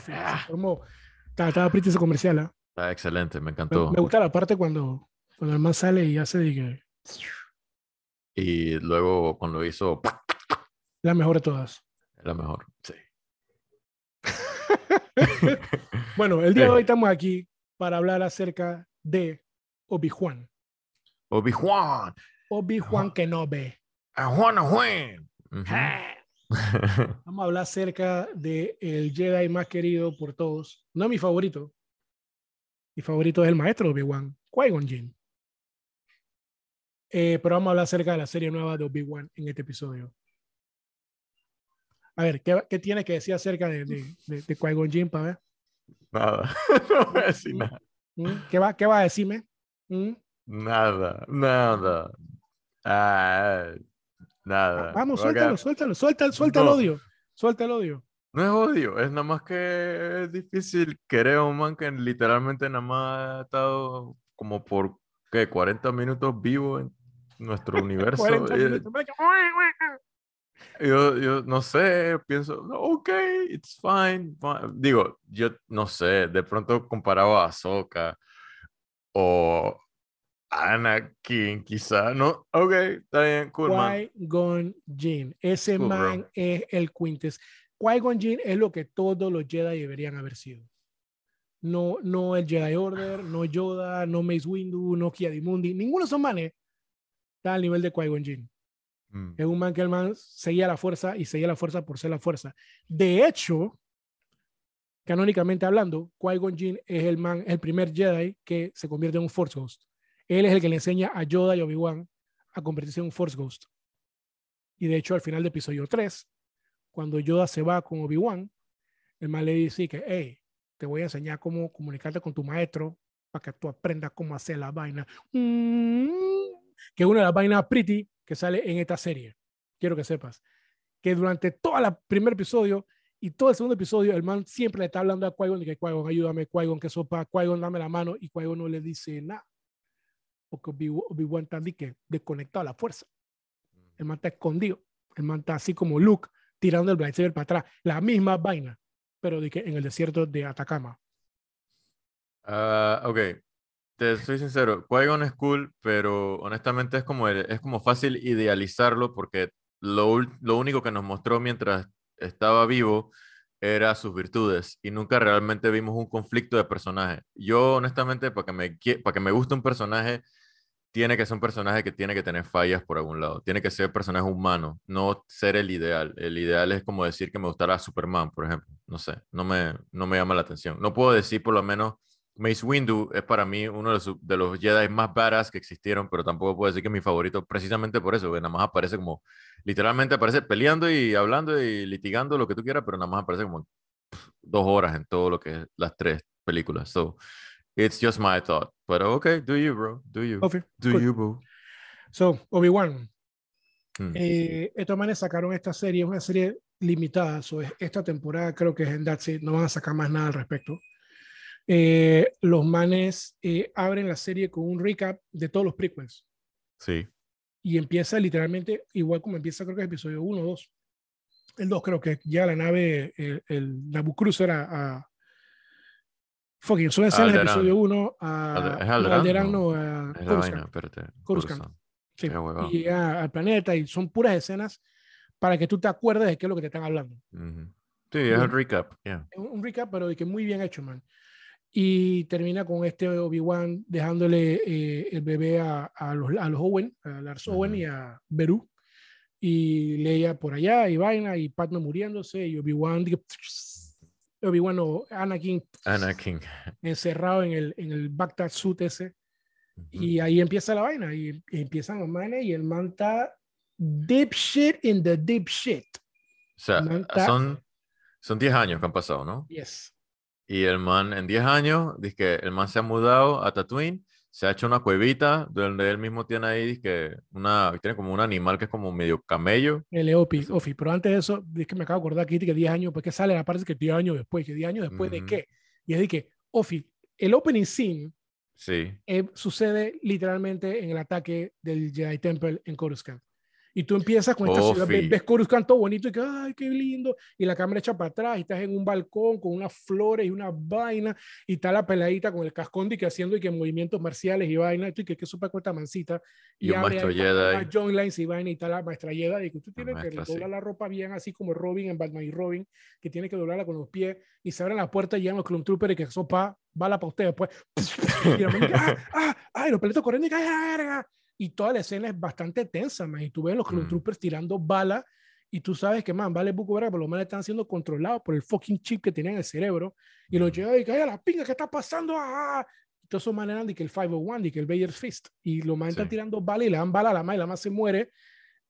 Speaker 2: Se formó. Estaba, estaba pretty ese comercial, ¿ah?
Speaker 1: Está excelente, me
Speaker 2: Me,
Speaker 1: encantó.
Speaker 2: me gusta la parte cuando, cuando el man sale y hace de que
Speaker 1: Y luego cuando hizo,
Speaker 2: la mejor de todas.
Speaker 1: la mejor. Sí.
Speaker 2: Bueno, el día de hoy estamos aquí para hablar acerca de Obi-Wan.
Speaker 1: Obi-Juan.
Speaker 2: Obi-Wan Kenobi.
Speaker 1: A Juan, a Juan. Ujú.
Speaker 2: Vamos a hablar acerca de el Jedi más querido por todos. No es mi favorito. Mi favorito es el maestro Obi-Wan, Qui-Gon Jinn. Eh, pero vamos a hablar acerca de la serie nueva de Obi-Wan en este episodio. A ver, ¿qué, qué tiene que decir acerca de, de, de, de Qui-Gon Jinn para ver?
Speaker 1: Nada. No voy a decir nada.
Speaker 2: ¿Mm? ¿Qué, va, ¿Qué va a decirme? ¿Mm?
Speaker 1: Nada. Nada. Ah, nada.
Speaker 2: Vamos,
Speaker 1: Voy a quedar-
Speaker 2: suéltalo, suéltalo, suelta, suelta el
Speaker 1: No.
Speaker 2: odio. Suelta el odio.
Speaker 1: No es odio, es nada más que es difícil querer a un man que literalmente nada más ha estado como por, ¿qué? 40 minutos vivo en nuestro universo.
Speaker 2: 40
Speaker 1: y-
Speaker 2: minutos.
Speaker 1: Yo, yo no sé, pienso, "No, ok, it's fine, fi-". Digo, yo no sé, de pronto comparado a Ahsoka o Anakin, quizá, no, ok, está bien, cool.
Speaker 2: Qui-Gon Jinn. Ese
Speaker 1: Cool, bro.
Speaker 2: man es el quintes. Qui-Gon Jinn es lo que todos los Jedi deberían haber sido. No, no el Jedi Order, no Yoda, no Mace Windu, no Kiadimundi. Ninguno de esos manes está al nivel de Qui-Gon Jinn.
Speaker 1: Mm,
Speaker 2: Es un man que el man seguía la fuerza y seguía la fuerza por ser la fuerza. De hecho, canónicamente hablando, Qui-Gon Jinn es el man, el primer Jedi que se convierte en un Force Ghost. Él es el que le enseña a Yoda y Obi-Wan a convertirse en un Force Ghost. Y de hecho, al final de episodio 3, cuando Yoda se va con Obi-Wan, el man le dice que, hey, te voy a enseñar cómo comunicarte con tu maestro para que tú aprendas cómo hacer la vaina. Mm, que es una de las vainas pretty que sale en esta serie. Quiero que sepas que durante todo el primer episodio y todo el segundo episodio, el man siempre le está hablando a Qui-Gon que Qui-Gon, ayúdame, Qui-Gon, que sopa, Qui-Gon, dame la mano, y Qui-Gon no le dice nada. Porque Obi- Obi-Wan está que desconectado a la fuerza. El man está escondido. El man está así como Luke tirando el lightsaber para atrás. La misma vaina, pero de que en el desierto de Atacama.
Speaker 1: Ah, ok, te soy sincero, Qui-Gon es cool, pero honestamente es como, el- es como fácil idealizarlo porque lo, lo único que nos mostró mientras estaba vivo era sus virtudes y nunca realmente vimos un conflicto de personaje. Yo honestamente, para que me, para que me guste un personaje, tiene que ser un personaje que tiene que tener fallas por algún lado. Tiene que ser personaje humano, no ser el ideal. El ideal es como decir que me gustara Superman, por ejemplo. No sé, no me, no me llama la atención. No puedo decir por lo menos Mace Windu es para mí uno de los, de los Jedi más badass que existieron, pero tampoco puedo decir que es mi favorito precisamente por eso, que nada más aparece como, literalmente aparece peleando y hablando y litigando lo que tú quieras, pero nada más aparece como pff, dos horas en todo lo que es las tres películas. So, it's just my thought. Pero okay, do you, bro, do you,
Speaker 2: Okay,
Speaker 1: do
Speaker 2: cool.
Speaker 1: you, boo.
Speaker 2: So, Obi-Wan.
Speaker 1: Hmm.
Speaker 2: Eh, estos manes sacaron esta serie, es una serie limitada. So, es- esta temporada creo que es en That's It, no van a sacar más nada al respecto. Eh, los manes eh, abren la serie con un recap de todos los prequels
Speaker 1: Sí,
Speaker 2: y empieza literalmente igual como empieza, creo que es episodio 1 o 2. El 2 creo que ya la nave, el, el Naboo Cruiser a, a fucking, escenas de
Speaker 1: Alderaan.
Speaker 2: episodio 1 a
Speaker 1: ¿es Alderaan? No.
Speaker 2: a
Speaker 1: es la vaina, espérate.
Speaker 2: Coruscant. Sí, y llega al planeta y son puras escenas para que tú te acuerdes de qué es lo que te están hablando.
Speaker 1: Ujú. Sí, es el
Speaker 2: Bien.
Speaker 1: recap, yeah.
Speaker 2: Un un recap, pero de que muy bien hecho, man. Y termina con este Obi-Wan dejándole eh, el bebé a, a los, a los Owen, a Lars Owen y a Beru. Y Leia por allá y vaina, y Padme muriéndose, y Obi-Wan, Obi-Wan o Anakin
Speaker 1: Anakin.
Speaker 2: encerrado en el, en el Bacta suit ese.
Speaker 1: Ujú.
Speaker 2: Y ahí empieza la vaina, y, y empiezan los manes, y el man está deep shit in the deep shit.
Speaker 1: O sea,
Speaker 2: está-
Speaker 1: son, son 10 años que han pasado, ¿no?
Speaker 2: Yes.
Speaker 1: Y el man en 10 años, dice que el man se ha mudado a Tatooine, se ha hecho una cuevita donde él mismo tiene ahí, que una, tiene como un animal que es como medio camello.
Speaker 2: El Opi, Ofi, pero antes de eso, es que me acabo de acordar aquí que 10 años, pues que sale la parte que 10 años después, que 10 años después de
Speaker 1: Ujú.
Speaker 2: qué. Y es de que, Ofi, el opening scene
Speaker 1: Sí.
Speaker 2: eh, sucede literalmente en el ataque del Jedi Temple en Coruscant. Y tú empiezas con esta ciudad, ves, ves Coruscant todo bonito y que, ay, qué lindo. Y la cámara echa para atrás y estás en un balcón con unas flores y una vaina y está la peladita con el cascón y que haciendo y que movimientos marciales y vaina. Y y que qué supa con esta mancita.
Speaker 1: Y un
Speaker 2: abre
Speaker 1: maestro Jedi.
Speaker 2: a John Lines y vaina y está la maestra Jedi. Y que tú tienes que
Speaker 1: maestra, sí.
Speaker 2: doblar la ropa bien, así como Robin en Batman y Robin, que tiene que doblarla con los pies. Y se abren la puerta y llegan los Clone Troopers y que eso pa, bala para usted después. Y la ah, ah, ah, y los pelitos corriendo y que, "Ay, verga". Y toda la escena es bastante tensa, man. Y tú ves los
Speaker 1: Mm.
Speaker 2: Troopers tirando balas y tú sabes que, man, vale buco verga, pero los manes están siendo controlados por el fucking chip que tienen en el cerebro. Y los
Speaker 1: Mm.
Speaker 2: Jedi, que, "Ay, a la pinga, ¿qué está pasando? Ah, y todos esos manes eran de que el 501, de que el Vader's Fist. Y los manes están
Speaker 1: Sí.
Speaker 2: tirando balas y le dan bala a la más y la más se muere.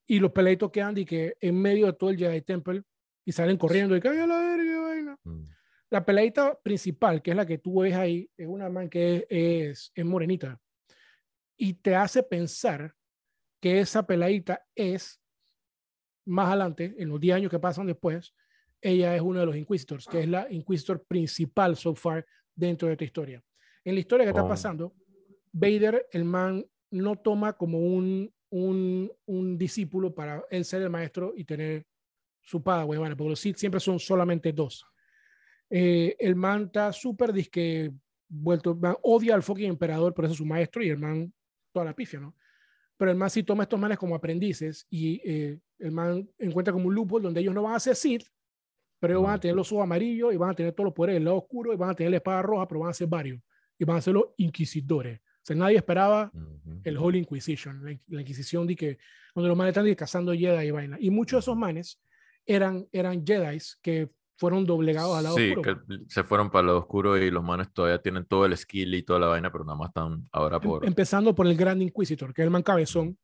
Speaker 2: Y los peleitos quedan de que en medio de todo el Jedi Temple y salen corriendo y que, "Ay, a la verga, vaina.
Speaker 1: Mm.
Speaker 2: La peleita principal, que es la que tú ves ahí, es una man que es, es, es morenita. Y te hace pensar que esa peladita es, más adelante, en los 10 años que pasan después, ella es uno de los Inquisitors, que es la Inquisitor principal so far dentro de esta historia. En la historia que está pasando, Vader, el man, no toma como un, un, un discípulo para él ser el maestro y tener su padawan, bueno, porque los Sith siempre son solamente dos. Eh, el man está súper disque vuelto, man, odia al fucking emperador, por eso es su maestro y el man toda la pifia, ¿no? Pero el man sí toma estos manes como aprendices y eh, el man encuentra como un loophole donde ellos no van a ser Sith, pero ellos van a tener los ojos amarillos y van a tener todos los poderes del lado oscuro y van a tener la espada roja, pero van a ser varios y van a ser los inquisidores. O sea, nadie esperaba
Speaker 1: Ujú.
Speaker 2: el Holy Inquisition, la, la Inquisición de que donde los manes están de cazando Jedi y vaina. Y muchos de esos manes eran, eran Jedis que fueron doblegados al lado
Speaker 1: Sí,
Speaker 2: oscuro.
Speaker 1: que se fueron para el lado oscuro y los manes todavía tienen todo el skill y toda la vaina, pero nada más están ahora
Speaker 2: Em-
Speaker 1: por...
Speaker 2: Empezando por el Grand Inquisitor, que es el man cabezón,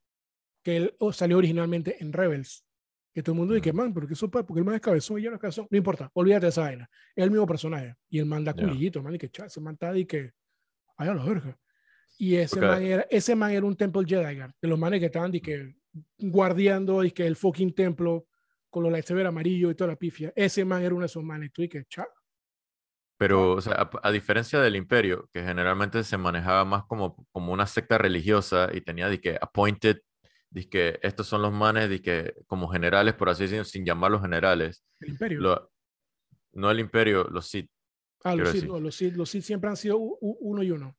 Speaker 2: que él salió originalmente en Rebels. Que todo el mundo dice, man, pero que eso porque el man es cabezón y ya no es cabezón. No importa, olvídate de esa vaina. Es el mismo personaje. Y el man da culillito, man, y que cha, ese man está y que, ay, a la verga. Y ese,
Speaker 1: Ok.
Speaker 2: man era, ese man era un Temple Jedi, guard, de los manes que estaban y que guardiando y que el fucking templo con los lightsaber amarillos y toda la pifia. Ese man era uno de esos manes. Tú y que, cha,
Speaker 1: Pero, o sea, a, a diferencia del imperio, que generalmente se manejaba más como, como una secta religiosa y tenía de que appointed, de que estos son los manes, de que como generales, por así decirlo, sin llamarlos generales.
Speaker 2: El imperio.
Speaker 1: Lo- no el imperio, los Sith.
Speaker 2: ah, los Sith, no, los Sith, los Sith siempre han sido u- u- uno y uno.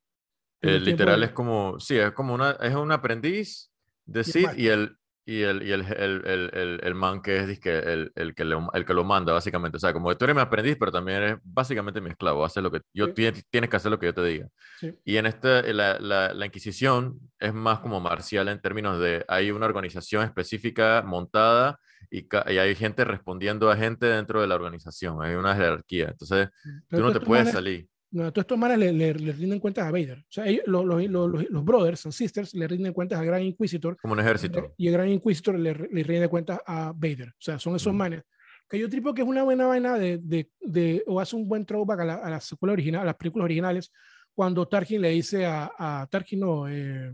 Speaker 1: Eh,
Speaker 2: el tiempo
Speaker 1: literal
Speaker 2: de-
Speaker 1: es como, sí, es como una, es un aprendiz de
Speaker 2: el
Speaker 1: Sith y el, y el, y el, el, el, el, el man que es dizque, el, el, que lo, el que lo manda, básicamente. O sea, como que tú eres mi aprendiz, pero también eres básicamente mi esclavo. Haces lo que, yo,
Speaker 2: Sí.
Speaker 1: tienes, tienes que hacer lo que yo te diga.
Speaker 2: Sí.
Speaker 1: Y en este, la, la, la Inquisición es más como marcial en términos de hay una organización específica montada y, y hay gente respondiendo a gente dentro de la organización. Hay una jerarquía. Entonces,
Speaker 2: Pero
Speaker 1: tú no te puedes
Speaker 2: manes-
Speaker 1: salir.
Speaker 2: No, todos estos manes le, le- le rinden cuentas a Vader. O sea, ellos- los, los, los, los- brothers and sisters le rinden cuentas al Gran Inquisitor
Speaker 1: Como un ejército.
Speaker 2: y el Gran Inquisitor le, le rinde cuentas a Vader. O sea, son esos
Speaker 1: Ujú.
Speaker 2: manes que yo tripo que es una buena vaina de, de, de- o hace un buen throwback a la, a la secuela original, a las películas originales, cuando Tarkin le dice a, a Tarkin, no, eh,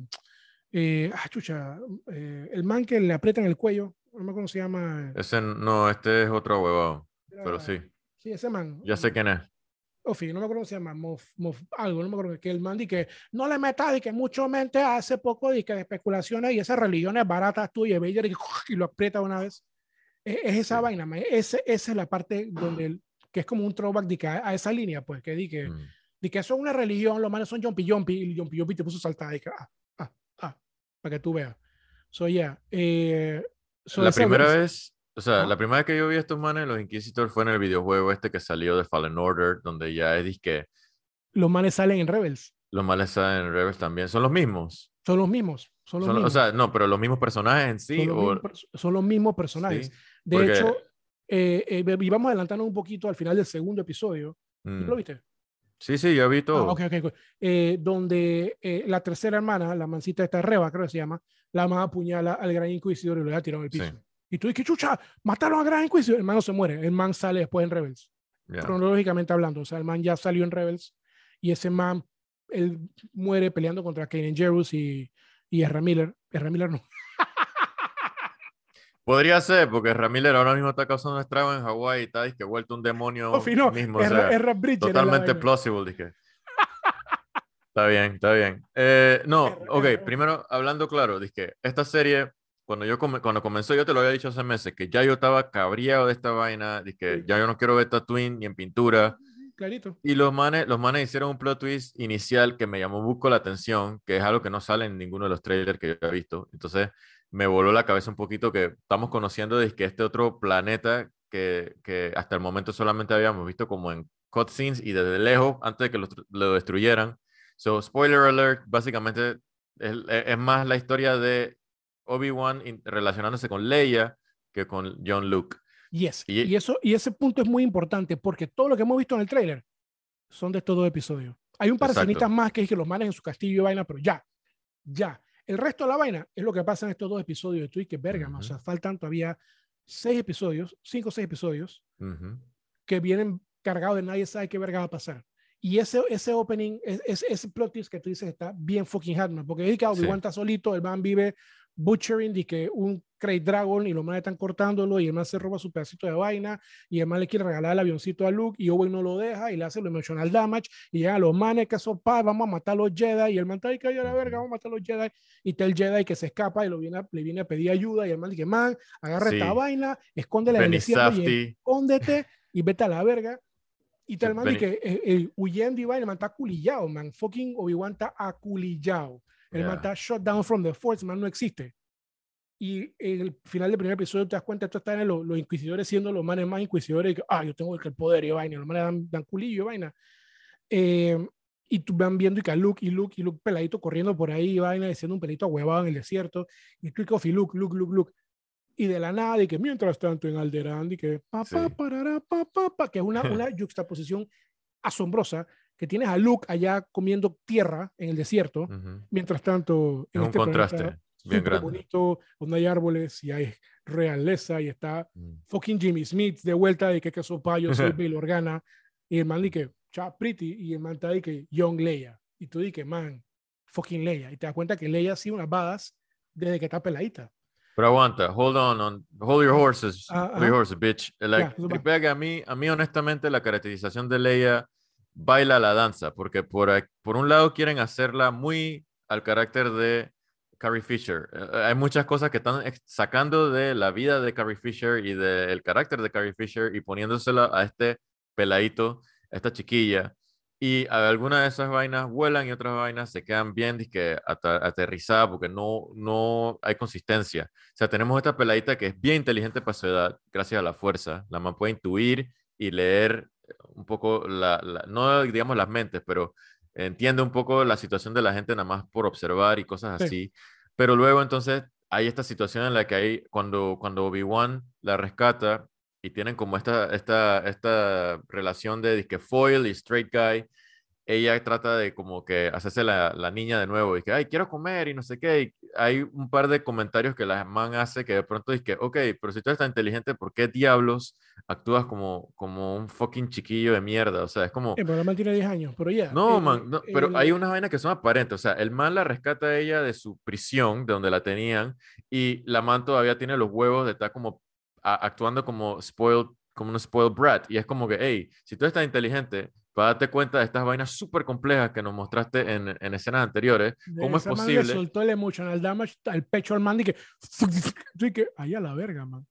Speaker 2: eh, ah, chucha, eh, el man que le aprieta en el cuello, no me acuerdo cómo se llama.
Speaker 1: Ese, no, este es otro huevado. Pero sí,
Speaker 2: Sí, ese man.
Speaker 1: ya sé quién es.
Speaker 2: Ofi, no me acuerdo cómo se llama, Mof, Mof, algo, no me acuerdo, que el man di que no le metas, y que mucho mente hace poco de que de especulaciones y esas religiones baratas tuyas, y, y lo aprieta una vez. Es, es esa
Speaker 1: Sí.
Speaker 2: vaina, man. Ese, esa es la parte donde, el- que es como un throwback de que a, a esa línea, pues, que di que,
Speaker 1: Mm.
Speaker 2: di que eso es una religión, los manes son jumpy jumpy, y jumpy jumpy te puso saltada, y que, ah, ah, ah, para que tú veas. So, yeah, eh, so
Speaker 1: La primera vez, o sea,
Speaker 2: Ajá.
Speaker 1: la primera vez que yo vi a estos manes, los Inquisitors, fue en el videojuego este que salió de Fallen Order, donde ya es disque,
Speaker 2: los manes salen en Rebels.
Speaker 1: los males salen en Rebels también. Son los mismos.
Speaker 2: Son los mismos, son los
Speaker 1: Son- o
Speaker 2: mismos.
Speaker 1: sea, no, pero los mismos personajes en sí.
Speaker 2: son, los
Speaker 1: o-
Speaker 2: mismos, son los mismos personajes.
Speaker 1: sí,
Speaker 2: De
Speaker 1: porque-
Speaker 2: hecho, eh, eh, y vamos adelantando un poquito al final del segundo episodio. ¿Tú
Speaker 1: mm,
Speaker 2: ¿Lo viste?
Speaker 1: Sí, sí, ya vi
Speaker 2: Ah,
Speaker 1: todo.
Speaker 2: ok, ok, ok. Eh, donde eh, la tercera hermana, la mancita esta Reba, creo que se llama, la más apuñala al gran inquisidor y lo deja tirado en el piso.
Speaker 1: Sí.
Speaker 2: Y tú dices, chucha, mataron al gran inquisidor. El man no se muere, el man sale después en Rebels,
Speaker 1: Ya.
Speaker 2: cronológicamente hablando. O sea, el man ya salió en Rebels y ese man, él muere peleando contra Kanan Jarrus y, y Ezra Miller. Ezra Miller no.
Speaker 1: Podría ser, porque Ramiller ahora mismo está causando estragos en Hawái y está disque vuelto un demonio
Speaker 2: no,
Speaker 1: mismo. o sea,
Speaker 2: es
Speaker 1: Totalmente plausible, dije. Está bien, está bien. Eh, no, ok, primero hablando claro, dije, esta serie, cuando yo come- cuando comenzó, yo te lo había dicho hace meses, que ya yo estaba cabreado de esta vaina, dije,
Speaker 2: Sí.
Speaker 1: ya yo no quiero ver Tatooine ni en pintura.
Speaker 2: Clarito.
Speaker 1: Y los manes, los manes hicieron un plot twist inicial que me llamó mucho la atención, que es algo que no sale en ninguno de los trailers que yo he visto. Entonces me voló la cabeza un poquito que estamos conociendo de que este otro planeta que, que hasta el momento solamente habíamos visto como en cutscenes y desde lejos, antes de que lo, lo destruyeran. So, spoiler alert, básicamente es, es más la historia de Obi-Wan relacionándose con Leia que con John Luke.
Speaker 2: Yes.
Speaker 1: Y-
Speaker 2: Y, eso, y ese punto es muy importante porque todo lo que hemos visto en el tráiler son de estos dos episodios. Hay un par de más que es que los manes en su castillo y vaina, pero ya, ya. El resto de la vaina es lo que pasa en estos dos episodios de Twitch, que verga, man. o
Speaker 1: Ujú.
Speaker 2: sea, faltan todavía seis episodios, cinco o seis episodios
Speaker 1: Ujú.
Speaker 2: que vienen cargados de nadie sabe qué verga va a pasar. Y ese, ese opening, es- es- ese plot twist que tú dices está bien fucking hard, porque es que Obi-Wan
Speaker 1: Sí.
Speaker 2: está solito, el man vive butchering de que un Krayt Dragon y los manes están cortándolo y el man se roba su pedacito de vaina y el man le quiere regalar el avioncito a Luke y Owen no lo deja y le hace lo emotional damage y llegan los manes que son pa, vamos a matar a los Jedi y el man está ahí que a la verga, vamos a matar a los Jedi y está el Jedi que se escapa y lo viene a- le viene a pedir ayuda y el man dice, man, agarra esta
Speaker 1: Sí.
Speaker 2: vaina, escóndela en el desierto y escóndete y vete a la verga. Y tal man, y que eh, eh, huyendo y vaina, el man está aculillado, man. Fucking Obi-Wan está aculillado. El man está shut down from the force, man, no existe. Y en el final del primer episodio te das cuenta, esto está en los, los inquisidores siendo los manes más inquisidores, y que, ah, yo tengo el poder y vaina, y los manes dan, dan culillo y vaina. Eh, y tú van viendo y que a Luke y Luke y Luke peladito corriendo por ahí, y vaina, diciendo un pelito ahuevado en el desierto, y tú y Kofi, Luke, Luke, Luke, Luke. Y de la nada, y que mientras tanto en Alderaan, y que pa, pa,
Speaker 1: Sí.
Speaker 2: parará, pa, pa, pa, que es una, una juxtaposición asombrosa, que tienes a Luke allá comiendo tierra en el desierto,
Speaker 1: Ujú.
Speaker 2: mientras tanto
Speaker 1: Es un
Speaker 2: este
Speaker 1: contraste
Speaker 2: planeta
Speaker 1: bien grande.
Speaker 2: bonito, donde hay árboles y hay realeza y está
Speaker 1: Mm.
Speaker 2: fucking Jimmy Smith de vuelta de que que sopa, yo soy Bill Organa y el man dice cha pretty y el man está de que Young Leia y tú dices man fucking Leia y te das cuenta que Leia ha sido una badass desde que está peladita
Speaker 1: Pero aguanta, hold on, on hold your horses,
Speaker 2: Ah,
Speaker 1: hold your horses, bitch. Like, tripea que a mí, a mí honestamente la caracterización de Leia baila la danza, porque por, por un lado quieren hacerla muy al carácter de Carrie Fisher. Eh, eh, hay muchas cosas que están sacando de la vida de Carrie Fisher y del carácter de Carrie Fisher y poniéndosela a este peladito, a esta chiquilla. Y algunas de esas vainas vuelan y otras vainas se quedan bien dizque, ata- aterrizadas porque no, no hay consistencia. O sea, tenemos esta peladita que es bien inteligente para su edad, gracias a la fuerza. La man puede intuir y leer un poco, la, la- no digamos las mentes, pero entiende un poco la situación de la gente nada más por observar y cosas
Speaker 2: Sí.
Speaker 1: así. Pero luego entonces hay esta situación en la que hay, cuando, cuando Obi-Wan la rescata y tienen como esta, esta, esta relación de disque foil y straight guy, ella trata de como que hacerse la, la niña de nuevo y que, ay, quiero comer y no sé qué. y hay un par de comentarios que la man hace que de pronto dice que, ok, pero si tú eres tan inteligente, ¿por qué diablos actúas como, como un fucking chiquillo de mierda? O sea, es como...
Speaker 2: El programa tiene 10 años, pero ya.
Speaker 1: No,
Speaker 2: el-
Speaker 1: man, no, pero
Speaker 2: el-
Speaker 1: hay unas vainas que son aparentes. O sea, el man la rescata a ella de su prisión, de donde la tenían, y la man todavía tiene los huevos de estar como a- actuando como spoiled, como un spoiled brat. Y es como que, hey, si tú eres tan inteligente, para darte cuenta de estas vainas súper complejas que nos mostraste en, en escenas anteriores,
Speaker 2: de
Speaker 1: ¿cómo es
Speaker 2: man Le
Speaker 1: posible?
Speaker 2: soltó el emotional damage al pecho al man y que. y que ahí a la verga, man.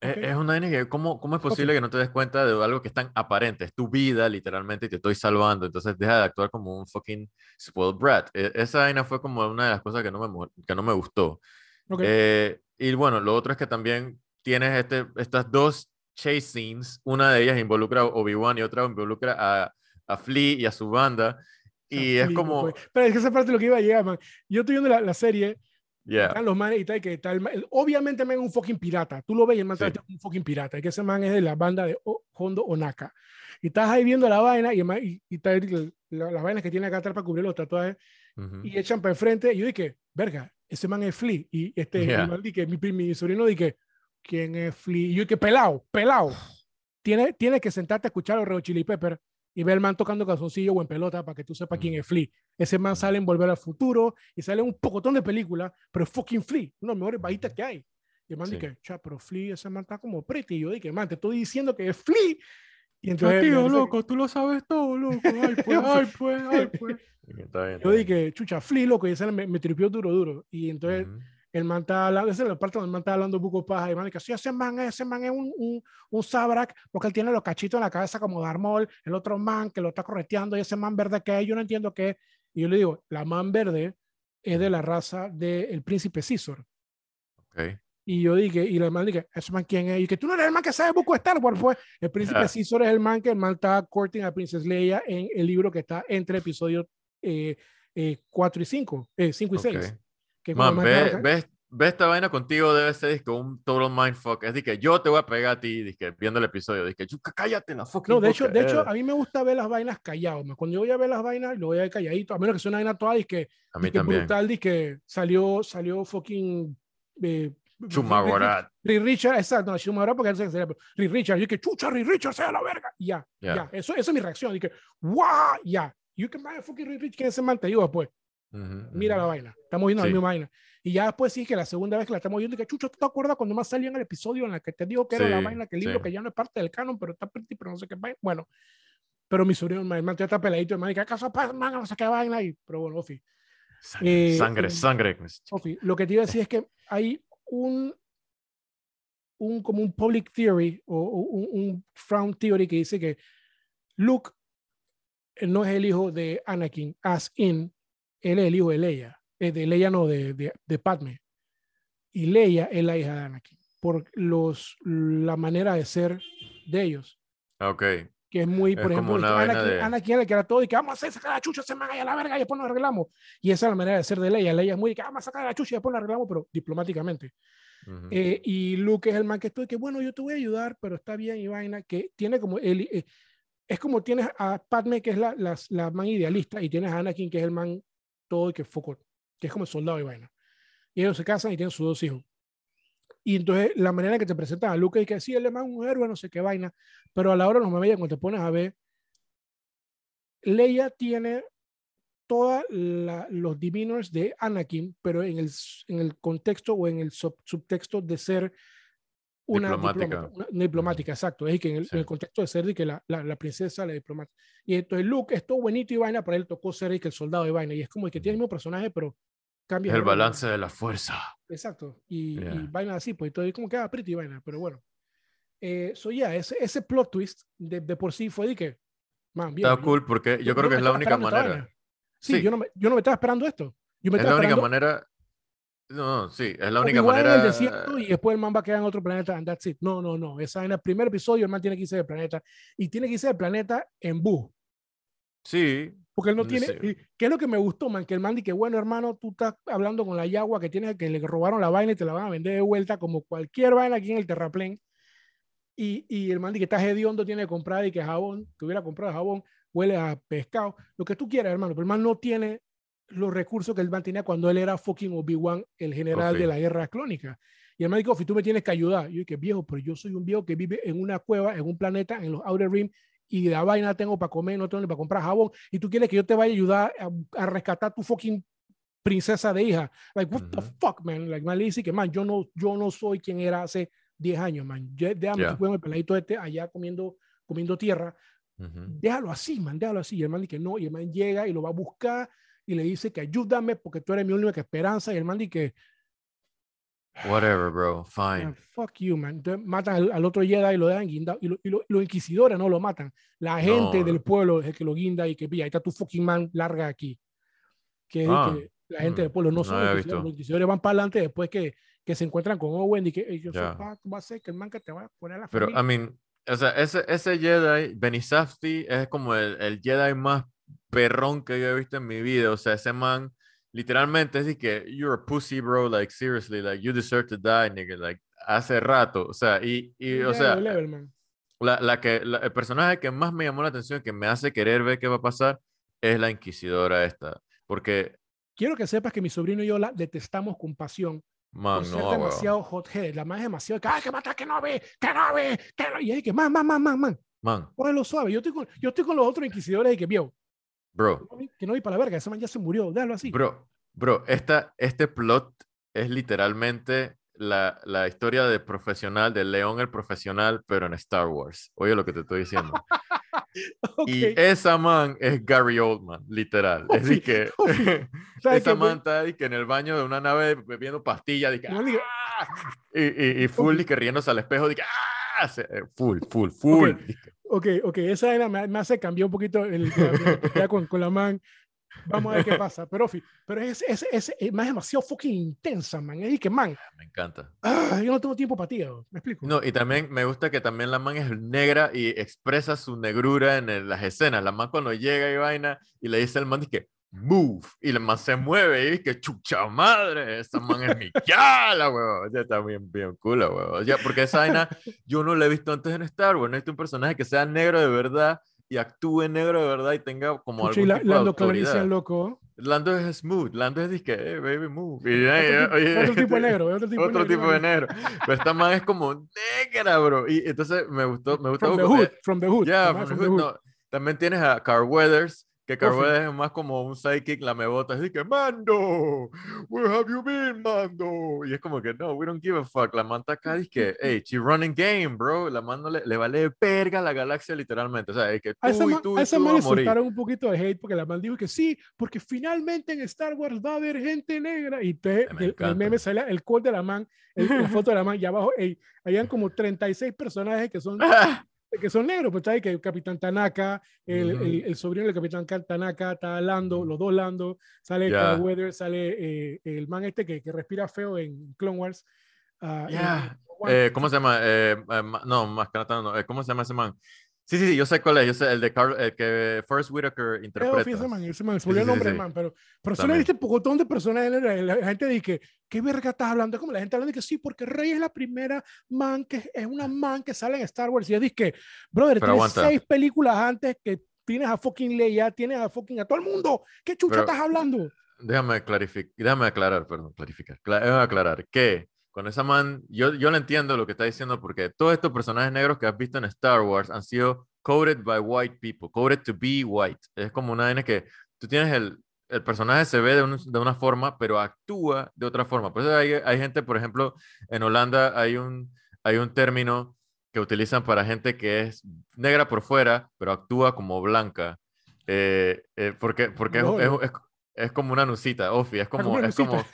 Speaker 1: Es,
Speaker 2: Ok.
Speaker 1: es una vaina que, ¿cómo, ¿cómo es posible
Speaker 2: Ok.
Speaker 1: que no te des cuenta de algo que es tan aparente? Es tu vida, literalmente, y te estoy salvando. Entonces deja de actuar como un fucking spoiled brat. E- esa vaina fue como una de las cosas que no me, que no me gustó.
Speaker 2: Ok.
Speaker 1: Eh, y bueno, lo otro es que también tienes este, estas dos chase scenes. Una de ellas involucra a Obi-Wan y otra involucra a, a Flea y a su banda. Y es como,
Speaker 2: pues. Pero es que esa parte es lo que iba a llegar, man. Yo estoy viendo la, la serie,
Speaker 1: yeah,
Speaker 2: están los manes y tal, que tal. Obviamente, man, es un fucking pirata. Tú lo ves y el man
Speaker 1: Sí.
Speaker 2: es un fucking pirata. Que ese man es de la banda de O- Hondo Onaka. Y estás ahí viendo la vaina y, man- y, y el- la- las vainas que tiene acá atrás para cubrir los tatuajes
Speaker 1: ujú,
Speaker 2: y echan para enfrente. Y yo dije, verga, ese man es Flea. Y este,
Speaker 1: Yeah.
Speaker 2: man dije, mi, mi sobrino dije, ¿quién es Flea? Y yo dije, pelado, pelado. Tiene, tiene que sentarte a escuchar los Red Hot Chili Pepper y ver el man tocando calzoncillo o en pelota para que tú sepas quién es Flea. Ese man sale en Volver al Futuro y sale en un pocotón de películas, pero es fucking Flea, uno de los mejores bajitas que hay. Y el man
Speaker 1: Sí.
Speaker 2: dije, cha, pero Flea, ese man está como pretty. Y yo dije, man, te estoy diciendo que es Flea. Y entonces,
Speaker 1: tío,
Speaker 2: dice-
Speaker 1: loco, tú lo sabes todo, loco. Ay, pues, ay, pues, ay, pues. Está bien, está
Speaker 2: yo
Speaker 1: bien.
Speaker 2: dije, chucha, Flea, loco, y ese me, me tripió duro, duro. Y entonces
Speaker 1: Ujú.
Speaker 2: El man está hablando, esa es la parte donde el man está hablando buco paja, y el man dice, sí, ese man, es- ese man es un, un, un Sabrak, porque él tiene los cachitos en la cabeza como Darmol, el otro man que lo está correteando, y ese man verde que es, yo no entiendo qué es. Y yo le digo, la man verde es de la raza del príncipe Císor.
Speaker 1: Ok.
Speaker 2: Y yo dije, y el man dije, ¿ese man quién es? Y que tú no eres el man que sabe buco de Star Wars, pues. El príncipe
Speaker 1: Ah.
Speaker 2: Císor es el man que el man está courting a Princess Leia en el libro que está entre episodios 4 y 5, 5 y 6.
Speaker 1: Ok.
Speaker 2: Que
Speaker 1: Man, ve, ve, ve esta vaina contigo debe ser disque, un total mindfuck. Es de que yo te voy a pegar a ti, disque, viendo el episodio. Dije, cállate la fucking
Speaker 2: No, de hecho,
Speaker 1: boca,
Speaker 2: de hecho,
Speaker 1: eh".
Speaker 2: a mí me gusta ver las vainas callados. man. Cuando yo voy a ver las vainas, lo voy a ver calladito, a menos que sea una vaina toda y que,
Speaker 1: a mí
Speaker 2: que
Speaker 1: también.
Speaker 2: brutal, y que salió, salió fucking. Eh,
Speaker 1: Chumagorat.
Speaker 2: Ri Richard, exacto, no, Chumagorat porque él se pero Ri Richard, yo que chucha, Ri Richard, sea la verga. Ya,
Speaker 1: Ya.
Speaker 2: ya, eso, eso es mi reacción. Dije, guau, ya. You can buy a fucking Ri Richard, ¿quién es ese man? Te digo
Speaker 1: Ujú,
Speaker 2: mira
Speaker 1: ujú.
Speaker 2: la vaina, estamos viendo
Speaker 1: Sí.
Speaker 2: la misma vaina. Y ya después sí que la segunda vez que la estamos viendo, que chucha, ¿tú te acuerdas cuando más salió en el episodio en la que te digo que era la
Speaker 1: Sí,
Speaker 2: vaina, que el libro
Speaker 1: sí.
Speaker 2: que ya no es parte del canon, pero está pretty, pero no sé qué vaina? Bueno, pero mi sobrino, el man ya está peladito, el man dice, ¿acaso man? No sé qué vaina ahí. Pero bueno, Ofi,
Speaker 1: Sangre,
Speaker 2: Eh,
Speaker 1: sangre, sangre.
Speaker 2: Ofi, lo que te iba a decir es que hay un, un como un public theory o, o un, un frown theory que dice que Luke eh, no es el hijo de Anakin, as in, él es el hijo de Leia, eh, de Leia no, de, de, de Padme. Y Leia es la hija de Anakin, por los, la manera de ser de ellos,
Speaker 1: Ok.
Speaker 2: que es muy,
Speaker 1: Es
Speaker 2: por
Speaker 1: como
Speaker 2: ejemplo, Anakin,
Speaker 1: de-
Speaker 2: Anakin era el que era todo y que vamos a hacer sacar la chucha, se me a la verga y después nos arreglamos. Y esa es la manera de ser de Leia. Leia es muy que vamos a sacar la chucha y después nos arreglamos, pero diplomáticamente.
Speaker 1: Ujú.
Speaker 2: Eh, y Luke es el man que estoy, que bueno, yo te voy a ayudar, pero está bien y vaina, que tiene como él, eh, es como tienes a Padme, que es la, la, la man idealista, y tienes a Anakin, que es el man todo y que foco, que es como el soldado y vaina. Y ellos se casan y tienen sus dos hijos. Y entonces la manera en que te presentan a Luke es que sí, él es más un héroe, no sé qué vaina, pero a la hora de los memes, cuando te pones a ver, Leia tiene todos los diviners de Anakin, pero en el, en el contexto o en el sub- subtexto de ser una
Speaker 1: Diplomática.
Speaker 2: una, una diplomática, exacto. Es que en el, en el contexto de ser que la, la, la princesa, la diplomática. Y entonces Luke es todo bonito y vaina, pero él tocó ser que el soldado de vaina. Y es como el que tiene el mismo personaje, pero cambia.
Speaker 1: Es el balance de la fuerza.
Speaker 2: Exacto. Y, y
Speaker 1: Yeah.
Speaker 2: vaina así, pues todo como queda pretty vaina, pero bueno. Eh, so ya, ese, ese plot twist de, de por sí fue de que, man, bien.
Speaker 1: Está cool porque yo creo que es la única manera.
Speaker 2: vaina. Sí, Yo, no me, yo no me estaba esperando esto. Yo me
Speaker 1: Es la única
Speaker 2: esperando
Speaker 1: manera. No, sí, es la única
Speaker 2: Obi-Wan en
Speaker 1: manera.
Speaker 2: el desierto y después el man va a quedar en otro planeta and that's it. No, no, no. Esa en el primer episodio el man tiene que irse del planeta y tiene que irse del planeta en bus.
Speaker 1: Sí.
Speaker 2: Porque él no tiene.
Speaker 1: sí.
Speaker 2: ¿Qué es lo que me gustó, man? Que el man dice que, bueno, hermano, tú estás hablando con la yagua que tiene que le robaron la vaina y te la van a vender de vuelta, como cualquier vaina aquí en el terraplén. Y, y el man dice que está hediondo, tiene que comprar y que jabón, que hubiera comprado jabón, huele a pescado, lo que tú quieras, hermano. Pero el man no tiene los recursos que el man tenía cuando él era fucking Obi-Wan, el general de la guerra clónica. Y el man dijo, tú me tienes que ayudar. Y yo dije, viejo, pero yo soy un viejo que vive en una cueva, en un planeta, en los Outer Rim, y la vaina tengo para comer, no tengo ni para comprar jabón, y tú quieres que yo te vaya a ayudar a, a rescatar tu fucking princesa de hija. Like, what the
Speaker 1: Ujú.
Speaker 2: fuck, man? Like, man le dice que, man, yo no, yo no soy quien era hace 10 años, man. Yo- Déjame con el peladito este allá comiendo, comiendo tierra.
Speaker 1: Ujú.
Speaker 2: Déjalo así, man, déjalo así. Y el man dice que no, y el man llega y lo va a buscar y le dice que ayúdame porque tú eres mi única esperanza. Y el man dice que,
Speaker 1: Whatever, bro.
Speaker 2: "Man,
Speaker 1: Fine.
Speaker 2: fuck you, man. Entonces matan al, al otro Jedi y lo dejan guindado. Y, lo- y lo- los inquisidores no lo matan. La gente
Speaker 1: No.
Speaker 2: del pueblo es el que lo guinda y que pilla, ahí está tu fucking man, larga aquí. Que,
Speaker 1: Ah,
Speaker 2: que la gente
Speaker 1: mm,
Speaker 2: del pueblo no
Speaker 1: no
Speaker 2: son los inquisidores, los inquisidores van para adelante después que, que se encuentran con Owen y que "Ey, yo soy
Speaker 1: Ya.
Speaker 2: pa- va a ser que el man que te va a poner a la
Speaker 1: Pero, I
Speaker 2: familia".
Speaker 1: mean, o sea, ese, ese Jedi, Benizafti, es como el, el Jedi más perrón que yo he visto en mi vida. O sea, ese man, literalmente, es que, you're a pussy, bro. Like, seriously, like, you deserve to die, nigga. Like, hace rato. O sea, y, y o sea,
Speaker 2: level,
Speaker 1: la, la que, la- el personaje que más me llamó la atención, que me hace querer ver qué va a pasar, es la Inquisidora esta. Porque,
Speaker 2: Quiero que sepas que mi sobrino y yo la detestamos con pasión
Speaker 1: man,
Speaker 2: por ser
Speaker 1: no, weón.
Speaker 2: demasiado hothead. La más es demasiado, que, ay, que mata, que no ve, que no ve, que no. Y es que, man, man, man, man, man.
Speaker 1: Man,
Speaker 2: Cógelo suave. Yo estoy con, yo estoy con los otros inquisidores y que vio.
Speaker 1: Bro.
Speaker 2: Que no vi para la verga. Ese man ya se murió. Déjalo así.
Speaker 1: Bro, bro, esta, este plot es literalmente la, la historia de profesional, de León el profesional, pero en Star Wars. Oye lo que te estoy diciendo.
Speaker 2: Ok.
Speaker 1: Y esa man es Gary Oldman, literal. Es de
Speaker 2: Ofi,
Speaker 1: que
Speaker 2: Ofi. ¿Sabes
Speaker 1: esa man está que en el baño de una nave bebiendo pastillas que, "Ah", y, y, y full y que riéndose al espejo de que, "Ah", se- eh, full, full, full.
Speaker 2: Ok. Ok, ok, esa vaina me, me hace cambiar un poquito el, ya con, con la man. Vamos a ver qué pasa. Pero, pero es, es, es, es más demasiado fucking intensa, man. Es que, man,
Speaker 1: Me encanta.
Speaker 2: ah, yo no tengo tiempo para ti. ¿Me explico?
Speaker 1: No, y también me gusta que también la man es negra y expresa su negrura en el- las escenas. La man cuando llega y vaina y le dice al man que move y la man se mueve y que chucha madre, esa man es mi chala, huevón. Ya está bien, bien cool, huevón. Ya, porque esa vaina yo no la he visto antes en Star Wars. No he visto un personaje que sea negro de verdad y actúe negro de verdad y tenga como algún
Speaker 2: la- Lando Calrissian, loco.
Speaker 1: Lando es smooth, Lando es disque, eh, baby, move. Y,
Speaker 2: Otro,
Speaker 1: eh,
Speaker 2: tipo,
Speaker 1: oye,
Speaker 2: otro tipo de negro, otro tipo
Speaker 1: otro
Speaker 2: negro.
Speaker 1: tipo de negro. Pero esta man es como negra, bro. Y entonces me gustó, me gustó.
Speaker 2: From the hood, from the hood. man
Speaker 1: from
Speaker 2: from
Speaker 1: the hood. no. También tienes a Carl Weathers, que
Speaker 2: Ofi.
Speaker 1: Weathers es más como un sidekick, la mebota. Así que, Mando, where have you been, Mando? Y es como que, no, we don't give a fuck. La man está acá, dice que, hey, she running game, bro. La man no le, le vale verga la galaxia, literalmente. O sea, es que
Speaker 2: A esa
Speaker 1: tú y tú
Speaker 2: a
Speaker 1: y
Speaker 2: esa
Speaker 1: tú
Speaker 2: man
Speaker 1: a
Speaker 2: un poquito de hate porque la man dijo que sí, porque finalmente en Star Wars va a haber gente negra. Y te,
Speaker 1: Me
Speaker 2: el, el meme sale el code de la man, el- la foto de la man, y abajo ey, habían como 36 personajes que son, que son negros. Pues está ahí que el Capitán Tanaka, el,
Speaker 1: Ujú.
Speaker 2: el, el sobrino del Capitán Ka- Tanaka, está Lando, los dos Lando, sale
Speaker 1: Ya.
Speaker 2: Carl Weathers, sale eh, el man este que, que respira feo en Clone Wars. ah, en-
Speaker 1: Ya.
Speaker 2: en.
Speaker 1: Eh, ¿Cómo se llama? Eh, eh, no, más que nada, no. Eh, ¿Cómo se llama ese man? Sí, sí, sí, yo sé cuál es. Yo sé el de Carl, el que Forrest Whitaker interpreta.
Speaker 2: fí, ese man, ese man, el nombre, man, pero, pero solo viste pocotón de personas, la, la- gente dice, ¿qué verga estás hablando? Es como la gente hablando de que sí, porque Rey es la primera man que es una man que sale en Star Wars. Y yo dije que, brother,
Speaker 1: Pero
Speaker 2: tienes
Speaker 1: aguanta.
Speaker 2: seis películas antes que tienes a fucking Leia, tienes a fucking a todo el mundo. ¿Qué chucha
Speaker 1: Pero-
Speaker 2: estás hablando?
Speaker 1: Déjame clarificar, déjame aclarar, perdón, clarificar. Cla- déjame aclarar que con esa man, yo, yo le entiendo lo que está diciendo porque todos estos personajes negros que has visto en Star Wars han sido coded by white people, coded to be white. Es como una vaina que tú tienes el, el personaje se ve de, un- de una forma, pero actúa de otra forma. Por eso hay, hay gente, por ejemplo, en Holanda hay un, hay un término que utilizan para gente que es negra por fuera, pero actúa como blanca. Eh, eh, porque porque es,
Speaker 2: No,
Speaker 1: es-
Speaker 2: no.
Speaker 1: es- es como una nucita, Ofi, es como, es como,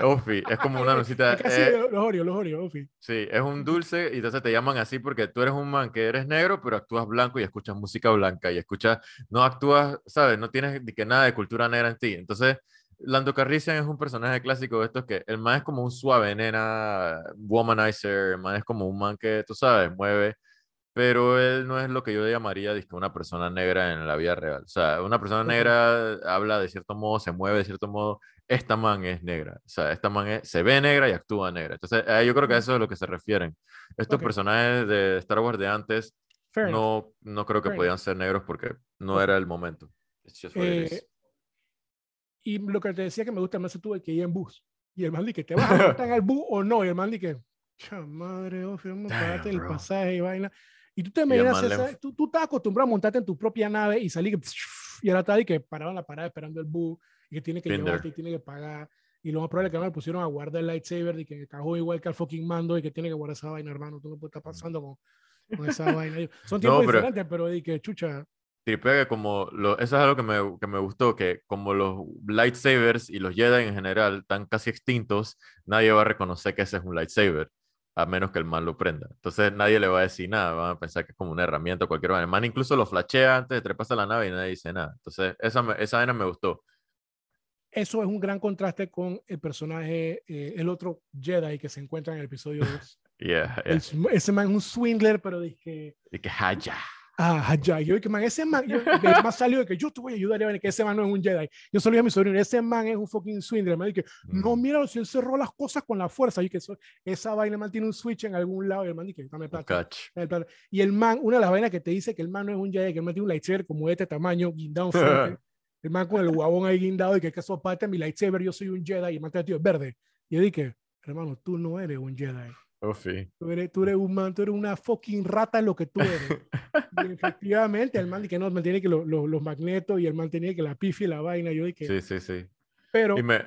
Speaker 1: Ofi, es como una nucita.
Speaker 2: Es casi
Speaker 1: eh,
Speaker 2: los los Oreo, los Oreo, Ofi.
Speaker 1: Sí, es un dulce y entonces te llaman así porque tú eres un man que eres negro, pero actúas blanco y escuchas música blanca y escuchas, no actúas, ¿sabes? No tienes ni que nada de cultura negra en ti. Entonces, Lando Calrissian es un personaje clásico de estos que el man es como un suave nena, womanizer, el man es como un man que, tú sabes, mueve, pero él no es lo que yo llamaría dizque, una persona negra en la vida real. O sea, una persona negra habla de cierto modo, se mueve de cierto modo. Esta man es negra. O sea, esta man es- se ve negra y actúa negra. Entonces, eh, yo creo que a eso es a lo que se refieren. Estos
Speaker 2: Ok.
Speaker 1: personajes de Star Wars de antes
Speaker 2: Fair enough.
Speaker 1: no, no creo que
Speaker 2: Fair
Speaker 1: podían ser negros porque no era el momento.
Speaker 2: Eh, y lo que te decía que me gusta más tuve que ir en bus. Y el man dice te vas a montar al bus o no. Y el man dice que, "Cha madre, Ofi, vamos a
Speaker 1: Damn,
Speaker 2: pagarte el pasaje y vaina. Y tú te imaginas, esa- tú, tú estás acostumbrado a montarte en tu propia nave y salir y ahora está y que parado en la parada esperando el bus y que tiene que
Speaker 1: Been
Speaker 2: llevarte
Speaker 1: there.
Speaker 2: y tiene que pagar. Y lo más probable es que no le pusieron a guardar el lightsaber y que encajó igual que al fucking mando y que tiene que guardar esa vaina, hermano. Tú no puedes estar pasando con, con esa vaina. Son tiempos
Speaker 1: pero-
Speaker 2: diferentes, pero de que chucha.
Speaker 1: Tripea que como lo, eso es algo que me, que me gustó, que como los lightsabers y los Jedi en general están casi extintos, nadie va a reconocer que ese es un lightsaber, a menos que el man lo prenda. Entonces nadie le va a decir nada, van a pensar que es como una herramienta o cualquier vaina. El man incluso lo flashea antes de treparse a la nave y nadie dice nada. Entonces esa, esa vaina me gustó.
Speaker 2: eso es un gran contraste con el personaje, eh, el otro Jedi que se encuentra en el episodio 2.
Speaker 1: Yeah, yeah.
Speaker 2: El ese man es un swindler, pero
Speaker 1: Y que haya.
Speaker 2: Ah, ya, yo que man, ese man, yo, que más salió de que yo te voy a ayudar, y vaina, que ese man no es un Jedi. Yo solo dije a mi sobrino, ese man es un fucking swindler. Me dije, no,
Speaker 1: Mm,
Speaker 2: mira, si él cerró las cosas con la fuerza, y que eso, esa vaina man tiene un switch en algún lado, y el man dice, dame plata.
Speaker 1: catch.
Speaker 2: dame plata. Y el man, una de las vainas que te dice que el man no es un Jedi, que el man tiene un lightsaber como de este tamaño, guindado. El man con el guabón ahí guindado y que, eso parte de mi lightsaber, yo soy un Jedi y el man te tío verde. Y yo dije, hermano, tú no eres un Jedi.
Speaker 1: Ufi.
Speaker 2: Tú eres, tú eres un man, tú eres una fucking rata en lo que tú eres. y efectivamente, el man dice que no, me tiene que lo- lo- los magnetos y el man tenía que la pifi y la vaina. Yo dije,
Speaker 1: Sí, sí, sí.
Speaker 2: pero,
Speaker 1: Y me,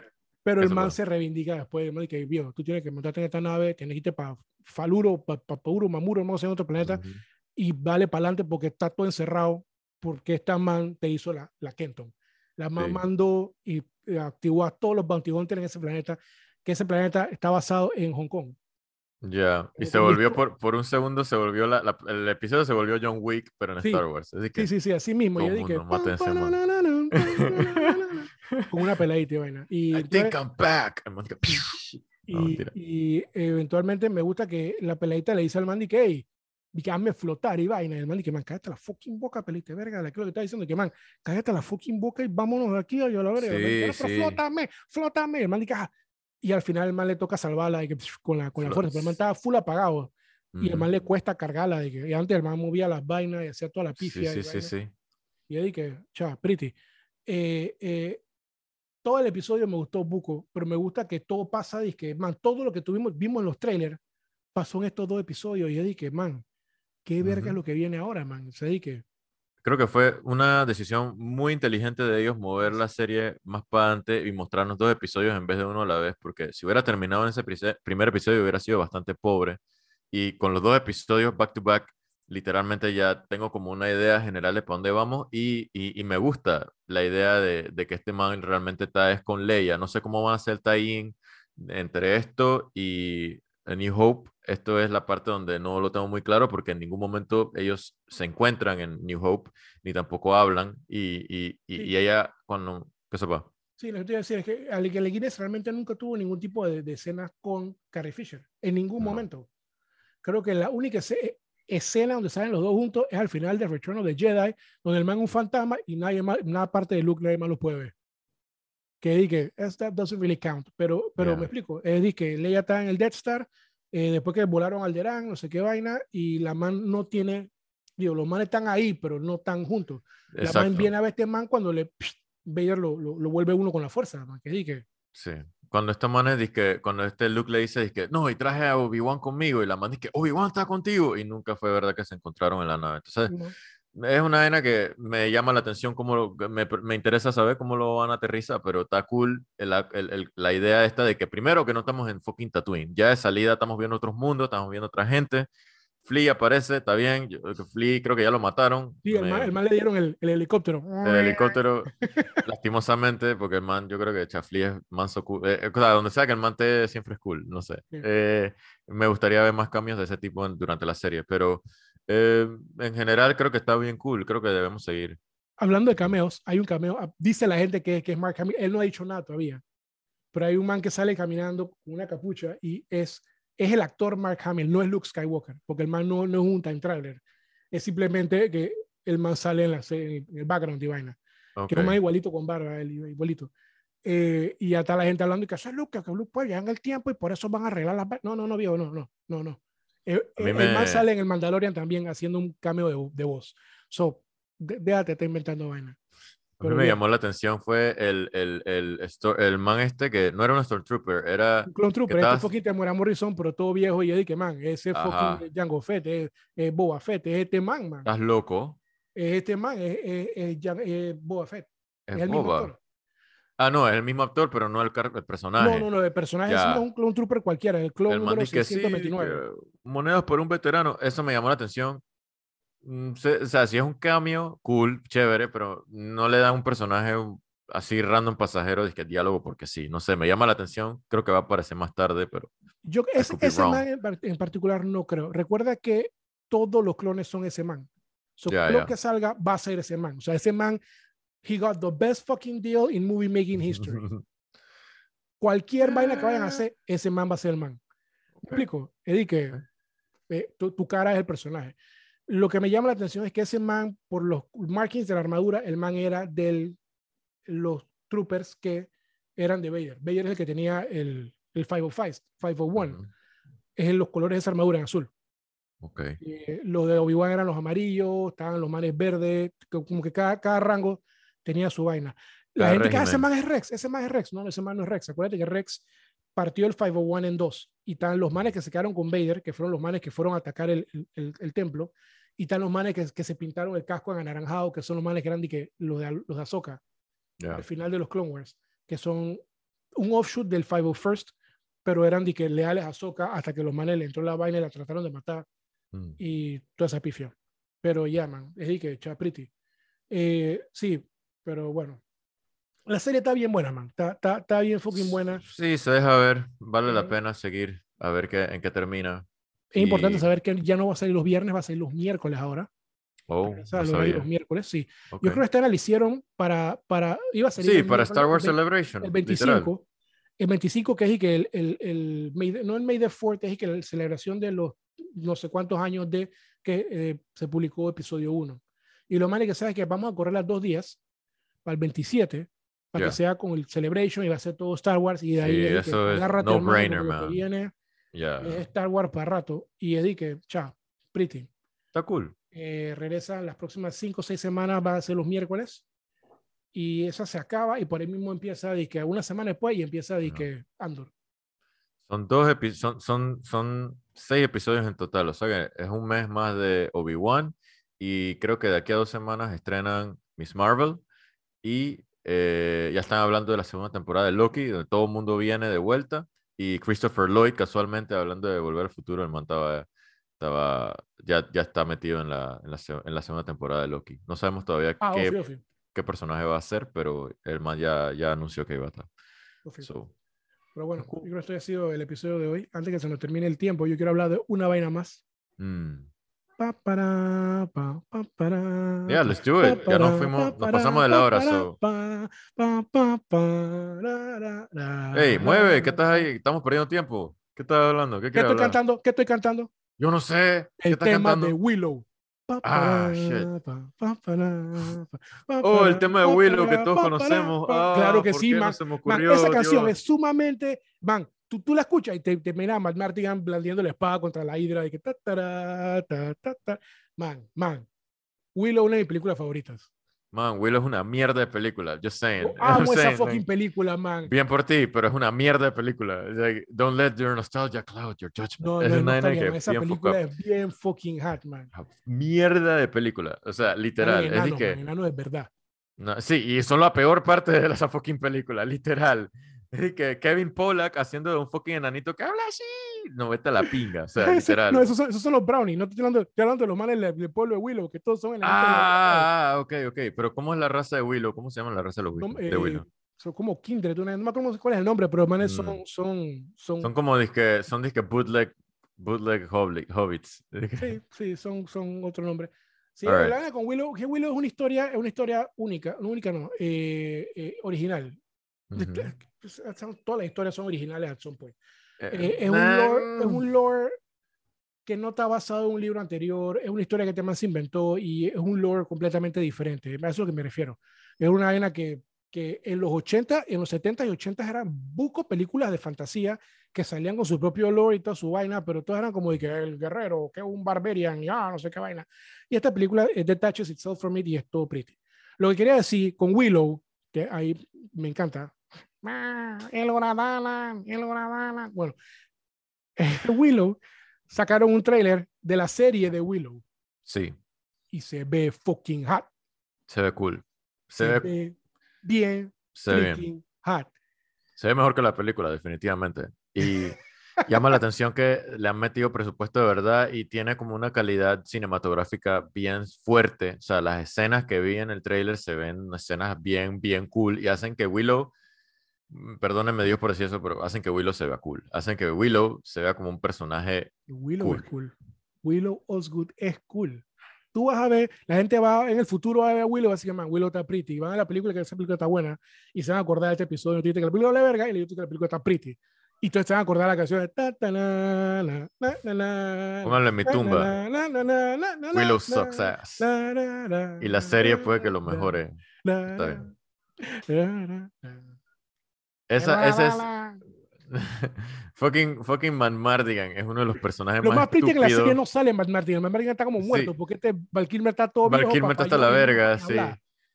Speaker 2: pero el man
Speaker 1: fue.
Speaker 2: se reivindica después. El man dice, viejo, tú tienes que montarte en esta nave, tienes que irte para Faluro, para pa, Pauro, Mamuro, no sé, en otro planeta
Speaker 1: Ujú.
Speaker 2: y vale para adelante porque está todo encerrado porque esta man te hizo la, la Kenton. La man
Speaker 1: Sí.
Speaker 2: mandó y eh, activó a todos los bounty hunters en ese planeta, que ese planeta está basado en Hong Kong.
Speaker 1: Ya, y
Speaker 2: Como
Speaker 1: se volvió por, por un segundo, se volvió la, la- el episodio se volvió John Wick, pero en
Speaker 2: Sí.
Speaker 1: Star Wars. Así que
Speaker 2: Sí, sí, sí, así mismo. Yo dije,
Speaker 1: mundo, maten a ese
Speaker 2: "Pam,
Speaker 1: man".
Speaker 2: panananam, panananam", con una peladita y vaina. Y,
Speaker 1: I think I'm back.
Speaker 2: Y,
Speaker 1: No,
Speaker 2: y eventualmente me gusta que la peladita le dice al man, di que, hey, y que hazme flotar y vaina. Y el man dice, man, cállate la fucking boca, pelite, verga. Le creo que está diciendo que, man, cállate la fucking boca y vámonos de aquí. Yo la verga.
Speaker 1: Sí,
Speaker 2: "Pero
Speaker 1: sí.
Speaker 2: flótame, flótame. El man dice, "Ah". Y al final el man le toca salvarla y que, con la, con la fuerza. Pero el man estaba full apagado. Y el man le cuesta cargarla. De que, y antes el man movía las vainas y hacía toda la
Speaker 1: Sí,
Speaker 2: pifia.
Speaker 1: sí,
Speaker 2: y
Speaker 1: sí,
Speaker 2: vaina.
Speaker 1: sí.
Speaker 2: Y yo dije, pretty. Eh, eh, todo el episodio me gustó buco, pero me gusta que todo pasa, dije, man, todo lo que tuvimos, vimos en los trailers, pasó en estos dos episodios. Y yo dije, man, qué verga es
Speaker 1: Ujú.
Speaker 2: lo que viene ahora, man. O sea, dije,
Speaker 1: Creo que fue una decisión muy inteligente de ellos mover la serie más para adelante y mostrarnos dos episodios en vez de uno a la vez, porque si hubiera terminado en ese primer episodio hubiera sido bastante pobre. Y con los dos episodios back to back, literalmente ya tengo como una idea general de para dónde vamos y, y- y me gusta la idea de, de que este man realmente está es con Leia. No sé cómo van a hacer el tie-in entre esto y A New Hope. Esto es la parte donde no lo tengo muy claro porque en ningún momento ellos se encuentran en New Hope ni tampoco hablan y, y, y,
Speaker 2: Sí.
Speaker 1: y ella cuando... ¿Qué sepa?
Speaker 2: sí, lo que te iba a decir es que Ale Guinness realmente nunca tuvo ningún tipo de, de escenas con Carrie Fisher, en ningún
Speaker 1: No.
Speaker 2: momento. Creo que la única esce- escena donde salen los dos juntos es al final de Return of the Jedi, donde el man es un fantasma y nadie más, nada parte de Luke, nadie más lo puede ver. Que dije, that doesn't really count, pero, pero
Speaker 1: Yeah.
Speaker 2: me explico. Es decir, que Leia está en el Death Star, eh, después que volaron al Alderaan, no sé qué vaina, y la man no tiene, digo, los manes están ahí, pero no están juntos. La man
Speaker 1: Exacto.
Speaker 2: viene a ver este man cuando le, psh, Vader lo, lo, lo vuelve uno con la fuerza, man, que dije,
Speaker 1: Sí. Cuando esta man es, que cuando este Luke le dice, que no, y traje a Obi-Wan conmigo, y la man dice, Obi-Wan está contigo, y nunca fue verdad que se encontraron en la nave. Entonces,
Speaker 2: no.
Speaker 1: Es una vaina que me llama la atención, cómo lo- me, me interesa saber cómo lo van a aterrizar, pero está cool el- el- el- la idea esta de que primero que no estamos en fucking Tatooine, ya de salida estamos viendo otros mundos, estamos viendo otra gente, Flea aparece, está bien, yo- Flea creo que ya lo mataron,
Speaker 2: Sí, el
Speaker 1: me-
Speaker 2: man, el man le dieron el, el helicóptero.
Speaker 1: el helicóptero, lastimosamente, porque el man, yo creo que Chafli es manso cool. eh, o sea, donde sea que el man te siempre es cool, no sé. Eh, me gustaría ver más cambios de ese tipo en- durante la serie, pero eh, en general creo que está bien cool, creo que debemos seguir.
Speaker 2: Hablando de cameos, hay un cameo, ah, dice la gente que, que es Mark Hamill, él no ha dicho nada todavía, pero hay un man que sale caminando con una capucha y es, es el actor Mark Hamill, no es Luke Skywalker, porque el man no, no es un time traveler, es simplemente que el man sale en, la, en el background y vaina,
Speaker 1: Ok.
Speaker 2: que es un man igualito con barba, él, igualito. Eh, y ya está la gente hablando y que eso es Luke, que Luke puede llegar en el tiempo y por eso van a arreglar las... va-". No, no, no, viejo, no, no, no, no. Eh, eh, El man
Speaker 1: me-
Speaker 2: sale en el Mandalorian también haciendo un cameo de, de voz. So, de- déjate, está inventando vaina.
Speaker 1: A mí
Speaker 2: pero
Speaker 1: me
Speaker 2: bien.
Speaker 1: llamó la atención fue el, el, el, el man este que no era un Stormtrooper, era...
Speaker 2: Un Clone Trooper, este poquito Muera Morrison, pero todo viejo y yo dije, man, ese
Speaker 1: Ajá.
Speaker 2: fucking Jango Fett, es, es Boba Fett, es este man, man.
Speaker 1: Estás loco.
Speaker 2: Es este man, es, es, es Boba Fett.
Speaker 1: Es,
Speaker 2: el
Speaker 1: Boba. Ah, no, es el mismo actor, pero no el, el personaje.
Speaker 2: No, no, no, el personaje
Speaker 1: Ya.
Speaker 2: es un Clone Trooper cualquiera, el clone
Speaker 1: el
Speaker 2: número
Speaker 1: dice que sí,
Speaker 2: 629.
Speaker 1: que monedas por un veterano, eso me llamó la atención. Mm, se- O sea, si es un cambio, cool, chévere, pero no le da un personaje así random pasajero, que diálogo porque sí, no sé, me llama la atención, creo que va a aparecer más tarde, pero
Speaker 2: Yo,
Speaker 1: be
Speaker 2: ese man en, en particular no creo. Recuerda que todos los clones son ese man. So,
Speaker 1: Ya,
Speaker 2: lo
Speaker 1: ya.
Speaker 2: que salga va a ser ese man. O sea, ese man, he got the best fucking deal in movie making history. Cualquier vaina que vayan a hacer, ese man va a ser el man. ¿Me explico? Eddie, que eh, tu, tu cara es el personaje. Lo que me llama la atención es que ese man, por los markings de la armadura, el man era de los troopers que eran de Vader. Vader es el que tenía el, el 505, 501
Speaker 1: Ujú,
Speaker 2: es en los colores de esa armadura en azul.
Speaker 1: ok.
Speaker 2: Eh, los de Obi-Wan eran los amarillos, estaban los manes verdes, que- como que cada, cada rango tenía su vaina. La
Speaker 1: Cada
Speaker 2: gente que "Ah, ese
Speaker 1: régimen.
Speaker 2: man es Rex, ese man es Rex. No, ese man no es Rex. Acuérdate que Rex partió el 501 en dos. Y están los manes que se quedaron con Vader, que fueron los manes que fueron a atacar el, el- el- el templo. Y están los manes que, que se pintaron el casco en anaranjado, que son los manes que de que, los de, los de Ahsoka,
Speaker 1: ya.
Speaker 2: al final de los Clone Wars, que son un offshoot del 501st, pero eran de que leales a Ahsoka hasta que los manes le entró la vaina y la trataron de matar
Speaker 1: Mm.
Speaker 2: y toda esa pifia. Pero ya, man, es de que chapriti. Eh, sí, pero bueno. La serie está bien buena, man. Está, está, está bien fucking buena.
Speaker 1: Sí, se deja ver, vale la pena seguir, a ver qué, en qué termina.
Speaker 2: Es importante
Speaker 1: Y-
Speaker 2: saber que ya no va a salir los viernes, va a salir los miércoles ahora.
Speaker 1: Oh,
Speaker 2: Regresa al
Speaker 1: no sabía.
Speaker 2: los miércoles, sí.
Speaker 1: Ok.
Speaker 2: Yo creo que esta la hicieron para, para, iba a salir
Speaker 1: Sí, para Star Wars
Speaker 2: el
Speaker 1: Celebration.
Speaker 2: el
Speaker 1: literal.
Speaker 2: 25, el 25 que es y que el, el, el May the- no el May the 4 es y que la celebración de los no sé cuántos años de que eh, se publicó episodio 1. Y lo malo es que sabes que vamos a correr las dos días para el 27 para
Speaker 1: Ya.
Speaker 2: que sea con el Celebration y va a ser todo Star Wars y de ahí
Speaker 1: Sí,
Speaker 2: es de que
Speaker 1: eso es
Speaker 2: agárrate, hermano,
Speaker 1: no-brainer,
Speaker 2: porque lo que
Speaker 1: man.
Speaker 2: viene
Speaker 1: Ya.
Speaker 2: es Star Wars para rato y es de que chao, pretty.
Speaker 1: Está cool.
Speaker 2: Eh, regresa las próximas 5 o 6 semanas, va a ser los miércoles. Y esa se acaba y por ahí mismo empieza de que una semana después y empieza de que Andor.
Speaker 1: Son dos son, son, son seis episodios en total, o sea que es un mes más de Obi-Wan y creo que de aquí a dos semanas estrenan Miss Marvel y eh, ya están hablando de la segunda temporada de Loki, donde todo el mundo viene de vuelta y Christopher Lloyd casualmente hablando de Volver al Futuro, el man estaba, estaba ya, ya está metido en la, en, la, en la segunda temporada de Loki. No sabemos todavía
Speaker 2: Ah,
Speaker 1: qué,
Speaker 2: ofi, ofi,
Speaker 1: qué personaje va a ser, pero el man ya, ya anunció que iba a estar. So,
Speaker 2: Pero bueno, yo creo que esto ha sido el episodio de hoy. Antes que se nos termine el tiempo, yo quiero hablar de una vaina más.
Speaker 1: mm.
Speaker 2: Pa, para, pa, pa, para,
Speaker 1: Yeah, let's do it. Ya nos fuimos, nos pasamos de la hora, so. Hey, mueve, ¿qué estás ahí? Estamos perdiendo tiempo. ¿Qué estás hablando? ¿Qué
Speaker 2: ¿Qué estoy
Speaker 1: hablar?
Speaker 2: cantando? ¿Qué estoy cantando?
Speaker 1: Yo no sé. ¿Qué
Speaker 2: El
Speaker 1: estás
Speaker 2: tema
Speaker 1: cantando?
Speaker 2: de Willow.
Speaker 1: Ah, shit. Oh, el tema de Willow que todos conocemos. Ah,
Speaker 2: claro que
Speaker 1: ¿por
Speaker 2: sí,
Speaker 1: no
Speaker 2: man. esa canción
Speaker 1: Dios?
Speaker 2: es sumamente. Man, tú, tú la escuchas y te, te mira a Matt Martigan blandiendo la espada contra la hidra. Y que ta, ta, ta, ta. Man, man. Willow, una de mis películas favoritas.
Speaker 1: Man, Willow es una mierda de película. Just saying.
Speaker 2: Yo amo
Speaker 1: I'm
Speaker 2: esa fucking
Speaker 1: like,
Speaker 2: película, man.
Speaker 1: Bien por ti, pero es una mierda de película. Like, don't let your nostalgia cloud your judgment.
Speaker 2: No,
Speaker 1: es
Speaker 2: no, no,
Speaker 1: una
Speaker 2: bien,
Speaker 1: que
Speaker 2: esa
Speaker 1: bien
Speaker 2: película es bien fucking hot, man.
Speaker 1: Mierda de película. O sea, literal.
Speaker 2: Enano,
Speaker 1: es de que,
Speaker 2: man, enano es verdad.
Speaker 1: no, sí, y son la peor parte de esa fucking película, literal. De que Kevin Pollack haciendo de un fucking enanito que habla así. No, vete a la pinga. O sea, literal.
Speaker 2: no, esos son, esos son los brownies. No estoy hablando, estoy hablando de los manes del, pueblo de Willow, que todos son enanitos de
Speaker 1: Ah, ah, ok, ok. Pero ¿cómo es la raza de Willow? ¿Cómo se llama la raza de los
Speaker 2: No,
Speaker 1: Willow? de
Speaker 2: eh,
Speaker 1: Willow?
Speaker 2: son como kindred, no me acuerdo cuál es el nombre, pero los manes
Speaker 1: Mm.
Speaker 2: son, son, son,
Speaker 1: Son como disque, son disque bootleg, bootleg hobbits.
Speaker 2: sí, sí, son, son otro nombre. Sí, la verdad con Willow, que Willow es una historia, es una historia única, no única no, eh, eh, original. Son- Todas las historias son originales at some point.
Speaker 1: Eh,
Speaker 2: es, un lore, es un lore que no está basado en un libro anterior, es una historia que Teman se inventó y es un lore completamente diferente. A eso es a lo que me refiero. Es una vaina que, que en los 80, en los 70 y 80 eran buco películas de fantasía que salían con su propio lore y toda su vaina, pero todas eran como de que el guerrero, que es un barbarian, y ah, no sé qué vaina. Y esta película eh, detaches itself from it y es todo pretty. Lo que quería decir con Willow, que ahí me encanta. Ah, El Oradala, el Oradala. Bueno, Willow sacaron un tráiler de la serie de Willow
Speaker 1: Sí,
Speaker 2: y se ve fucking hot.
Speaker 1: se ve cool. Se,
Speaker 2: Se,
Speaker 1: ve,
Speaker 2: ve bien,
Speaker 1: se ve bien.
Speaker 2: hot.
Speaker 1: Se ve mejor que la película, definitivamente. Y llama la atención que le han metido presupuesto de verdad y tiene como una calidad cinematográfica bien fuerte. O sea, las escenas que vi en el tráiler se ven escenas bien, bien cool y hacen que Willow, perdónenme Dios por decir eso, pero hacen que Willow se vea cool. Hacen que Willow se vea como un personaje
Speaker 2: Willow es
Speaker 1: Cool.
Speaker 2: cool. Willow Osgood es cool. Tú vas a ver, la gente va en el futuro a ver a Willow, va a decir, man, Willow está pretty. Y van a la película, que esa película está buena, y se van a acordar de este episodio. Y dices que la película es verga, y le dices que la película está pretty. Y entonces se van a acordar de la canción de ta, ta, na, na, na,
Speaker 1: Pónganlo en mi tumba. Willow sucks ass. Y la serie puede que lo mejore. Está bien. Esa, ese es
Speaker 2: La, la,
Speaker 1: fucking, fucking Man Mardigan. Es uno de los personajes
Speaker 2: Lo
Speaker 1: más
Speaker 2: más pretty es que la serie no sale Matt Martin. Matt Martin está como
Speaker 1: Sí.
Speaker 2: muerto porque este Val Kilmer está todo
Speaker 1: Val Kilmer está hasta la verga, sí.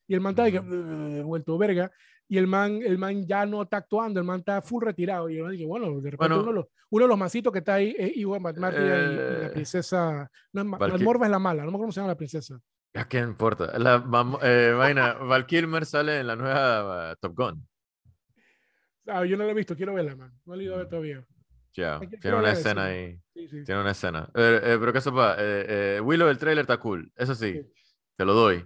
Speaker 2: Y el man está de que, vuelto verga. Y el man, el man ya no está actuando, el man está full retirado. Y yo dije, bueno, de repente
Speaker 1: Bueno.
Speaker 2: uno, de los, uno de los masitos que está ahí es Iwan Matt Martin y, y la
Speaker 1: Eh,
Speaker 2: princesa. No,
Speaker 1: Val
Speaker 2: Matt Morva es la mala, no me acuerdo cómo se llama la princesa.
Speaker 1: ¿A qué importa? La eh, vaina, Val Kilmer sale en la nueva uh, Top Gun.
Speaker 2: Ah, yo no la he visto, quiero verla, man. No la he ido a ver todavía.
Speaker 1: Ya,
Speaker 2: que-
Speaker 1: tiene una escena ahí.
Speaker 2: Sí, sí.
Speaker 1: Tiene una escena. Eh, eh, pero ¿qué sopa? Eh, eh, Willow, el trailer está cool. Eso sí,
Speaker 2: Sí.
Speaker 1: te lo doy.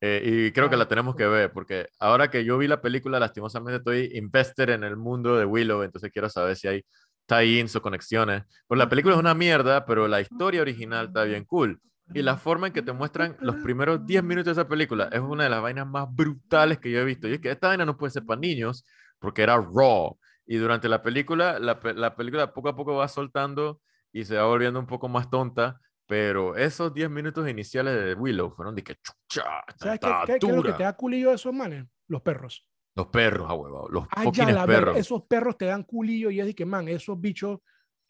Speaker 1: Eh, y creo que
Speaker 2: Ah,
Speaker 1: la tenemos que ver, porque ahora que yo vi la película, lastimosamente estoy invested en el mundo de Willow, entonces quiero saber si hay tie-ins o conexiones. Pues la película es una mierda, pero la historia original está bien cool. Y la forma en que te muestran los primeros 10 minutos de esa película es una de las vainas más brutales que yo he visto. Y es que esta vaina no puede ser para niños porque era raw. Y durante la película, la, la película poco a poco va soltando y se va volviendo un poco más tonta. Pero esos 10 minutos iniciales de Willow fueron de que chucha,
Speaker 2: ¿Sabes qué, qué- qué es lo que te da culillo de esos manes? Los perros.
Speaker 1: Los perros, a huevo, los
Speaker 2: Ah, ya, la
Speaker 1: perros.
Speaker 2: Esos perros te dan culillo y es de que, man, esos bichos.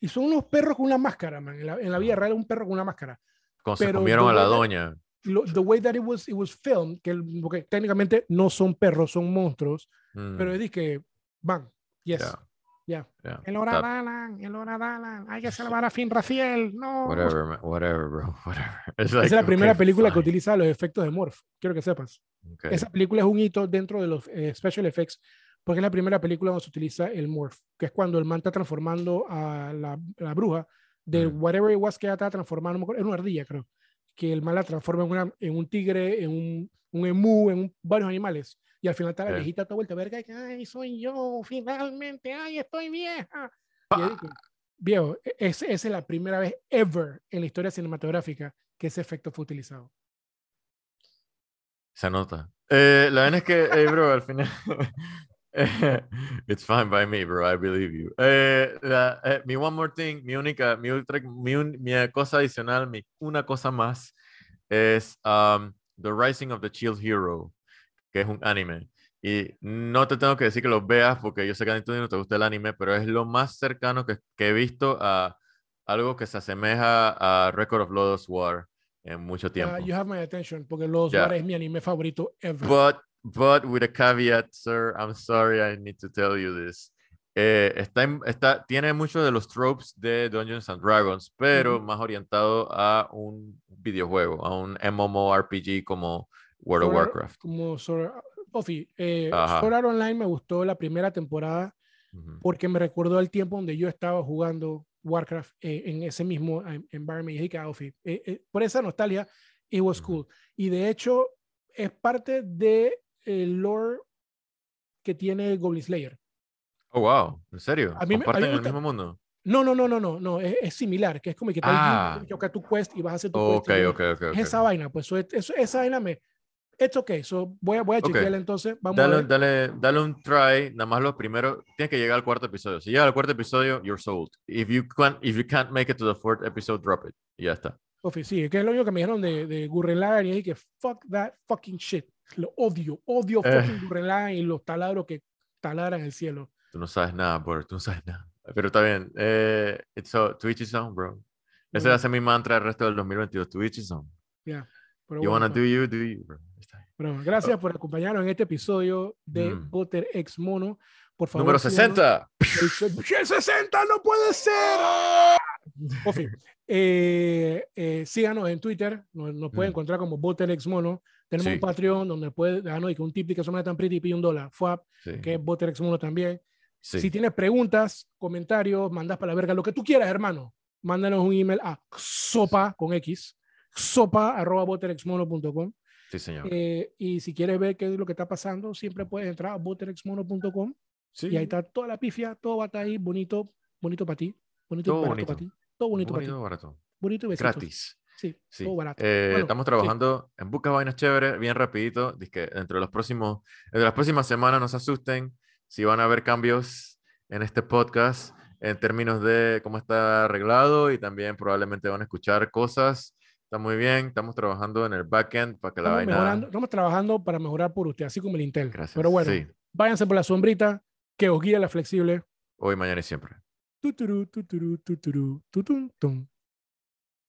Speaker 2: Y son unos perros con una máscara, man. En la, en la vida real, un perro con una máscara.
Speaker 1: Cuando se
Speaker 2: pero
Speaker 1: comieron a la doña.
Speaker 2: Lo- the way that it was, it was filmed, que porque técnicamente no son perros, son monstruos,
Speaker 1: Mm,
Speaker 2: pero es que, van, yes,
Speaker 1: ya,
Speaker 2: ya.
Speaker 1: ya.
Speaker 2: El
Speaker 1: Está-
Speaker 2: Oradalan, el Oradalan, hay que salvar a Finn Raciel, no.
Speaker 1: Whatever, man, whatever, bro, whatever. It's
Speaker 2: Esa
Speaker 1: like,
Speaker 2: es la primera
Speaker 1: okay,
Speaker 2: película que
Speaker 1: fine,
Speaker 2: utiliza los efectos de Morph, quiero que sepas.
Speaker 1: okay.
Speaker 2: Esa película es un hito dentro de los eh, special effects, porque es la primera película donde se utiliza el morph, que es cuando el man está transformando a la, la bruja de
Speaker 1: Mm.
Speaker 2: whatever it was que ella estaba transformando, en una ardilla, creo, que el man la transforma en, una, en un tigre, en un, un emú, en un- varios animales, y al final está la
Speaker 1: Sí.
Speaker 2: viejita toda vuelta, verga, y que, ay, soy yo, finalmente, ay, estoy vieja. Y digo, viejo, e- es- esa es la primera vez ever en la historia cinematográfica que ese efecto fue utilizado.
Speaker 1: Se nota. Eh, la verdad es que, eh, bro, al final. It's fine by me, bro. I believe you. Eh, la- eh, mi one more thing, mi única, mi, ultra, mi, un- mi cosa adicional, mi, una cosa más es um, The Rising of the Chill Hero, que es un anime. Y no te tengo que decir que lo veas porque yo sé que a ti no te gusta el anime, pero es lo más cercano que, que he visto a algo que se asemeja a Record of Lodoss War en mucho
Speaker 2: Uh,
Speaker 1: tiempo.
Speaker 2: you have my attention, porque
Speaker 1: Ya.
Speaker 2: Bares es mi anime favorito ever.
Speaker 1: But, but with a caveat, sir, I'm sorry, I need to tell you this. Eh, está, está, tiene muchos de los tropes de Dungeons and Dragons, pero
Speaker 2: Ujú.
Speaker 1: más orientado a un videojuego, a un MMORPG como World of
Speaker 2: Sword Art-
Speaker 1: Warcraft.
Speaker 2: Como Sword, Ofi, eh. Sword Art Online me gustó la primera temporada
Speaker 1: Ujú.
Speaker 2: porque me recordó el tiempo donde yo estaba jugando Warcraft eh, en ese mismo eh, environment. Y dije, "Ah, Ofi, eh, eh, por esa nostalgia, it was
Speaker 1: Ujú.
Speaker 2: cool. Y de hecho, es parte de el lore que tiene Goblin Slayer.
Speaker 1: Oh, wow, ¿en serio?
Speaker 2: A mí me- a mí me
Speaker 1: ¿Comparten el
Speaker 2: gusta-
Speaker 1: mismo mundo?
Speaker 2: No, no, no, no, no, no, es, es similar, que es como que
Speaker 1: Ah.
Speaker 2: toca tu quest y vas a hacer tu
Speaker 1: Ok,
Speaker 2: quest. y
Speaker 1: ok, ok.
Speaker 2: Es
Speaker 1: ok.
Speaker 2: esa vaina, pues so, es- eso- esa vaina me... It's okay, so voy a, voy a
Speaker 1: Ok.
Speaker 2: chequearla entonces. Vamos a
Speaker 1: Dale,
Speaker 2: ver.
Speaker 1: dale, dale un try, nada más los primeros, tienes que llegar al cuarto episodio. Si llega al cuarto episodio, you're sold. If you can't, if you can't make it to the fourth episode, drop it. Y ya está.
Speaker 2: Ofi, sí, que es lo único que me dijeron de, de Gurren Lagann y dije que fuck that fucking shit. Lo odio, odio
Speaker 1: Eh.
Speaker 2: fucking Lagann y los taladros que taladran el cielo.
Speaker 1: Tú no sabes nada, bro. Tú no sabes nada. Pero está bien. Eh, it's a, to each his own, bro. Ese va a ser mi mantra el resto del 2022. To each his own.
Speaker 2: Ya, pero
Speaker 1: You
Speaker 2: bueno,
Speaker 1: wanna
Speaker 2: pues,
Speaker 1: do you, do you, bro. Está bien.
Speaker 2: pero bueno, gracias por acompañarnos en este episodio de
Speaker 1: Mm.
Speaker 2: Butter X Mono. Por favor,
Speaker 1: Número
Speaker 2: síganos.
Speaker 1: 60.
Speaker 2: ¡El 60 no puede ser! Ofi, eh, eh, síganos en Twitter, nos, nos pueden
Speaker 1: Mm.
Speaker 2: encontrar como BotterX Mono. Tenemos
Speaker 1: Sí.
Speaker 2: un Patreon donde puede darnos y que un tip que son tan pretty y un dólar. FUAP,
Speaker 1: Sí.
Speaker 2: que es BotterX Mono también.
Speaker 1: sí.
Speaker 2: Si tienes preguntas, comentarios, mandas para la verga, lo que tú quieras, hermano, mándanos un email a sopa con X, sopa arroba botterxmono.com.
Speaker 1: Sí, señor.
Speaker 2: Eh, y si quieres ver qué es lo que está pasando, siempre puedes entrar a botterxmono.com
Speaker 1: sí.
Speaker 2: y ahí está toda la pifia, todo va a estar ahí bonito, bonito para ti, bonito
Speaker 1: Todo
Speaker 2: barato
Speaker 1: bonito.
Speaker 2: para ti, todo bonito, para ti,
Speaker 1: barato.
Speaker 2: bonito y besitos.
Speaker 1: Gratis.
Speaker 2: Sí,
Speaker 1: Sí.
Speaker 2: todo barato.
Speaker 1: Eh,
Speaker 2: Bueno,
Speaker 1: estamos
Speaker 2: sí.
Speaker 1: trabajando en Busca Vainas Chéveres, bien rapidito. Dizque dentro de los próximos, de las próximas semanas no se asusten si van a haber cambios en este podcast en términos de cómo está arreglado y también probablemente van a escuchar cosas. Está muy bien, estamos trabajando en el backend para que la
Speaker 2: Estamos,
Speaker 1: vaina...
Speaker 2: mejorando, estamos trabajando para mejorar por usted, así como el Intel.
Speaker 1: Gracias.
Speaker 2: Pero bueno,
Speaker 1: Sí,
Speaker 2: váyanse por la sombrita, que os guíe la flexible.
Speaker 1: hoy, mañana y siempre.
Speaker 2: Tuturu, tuturu, tuturu, tutun, tum.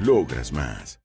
Speaker 5: Logras más.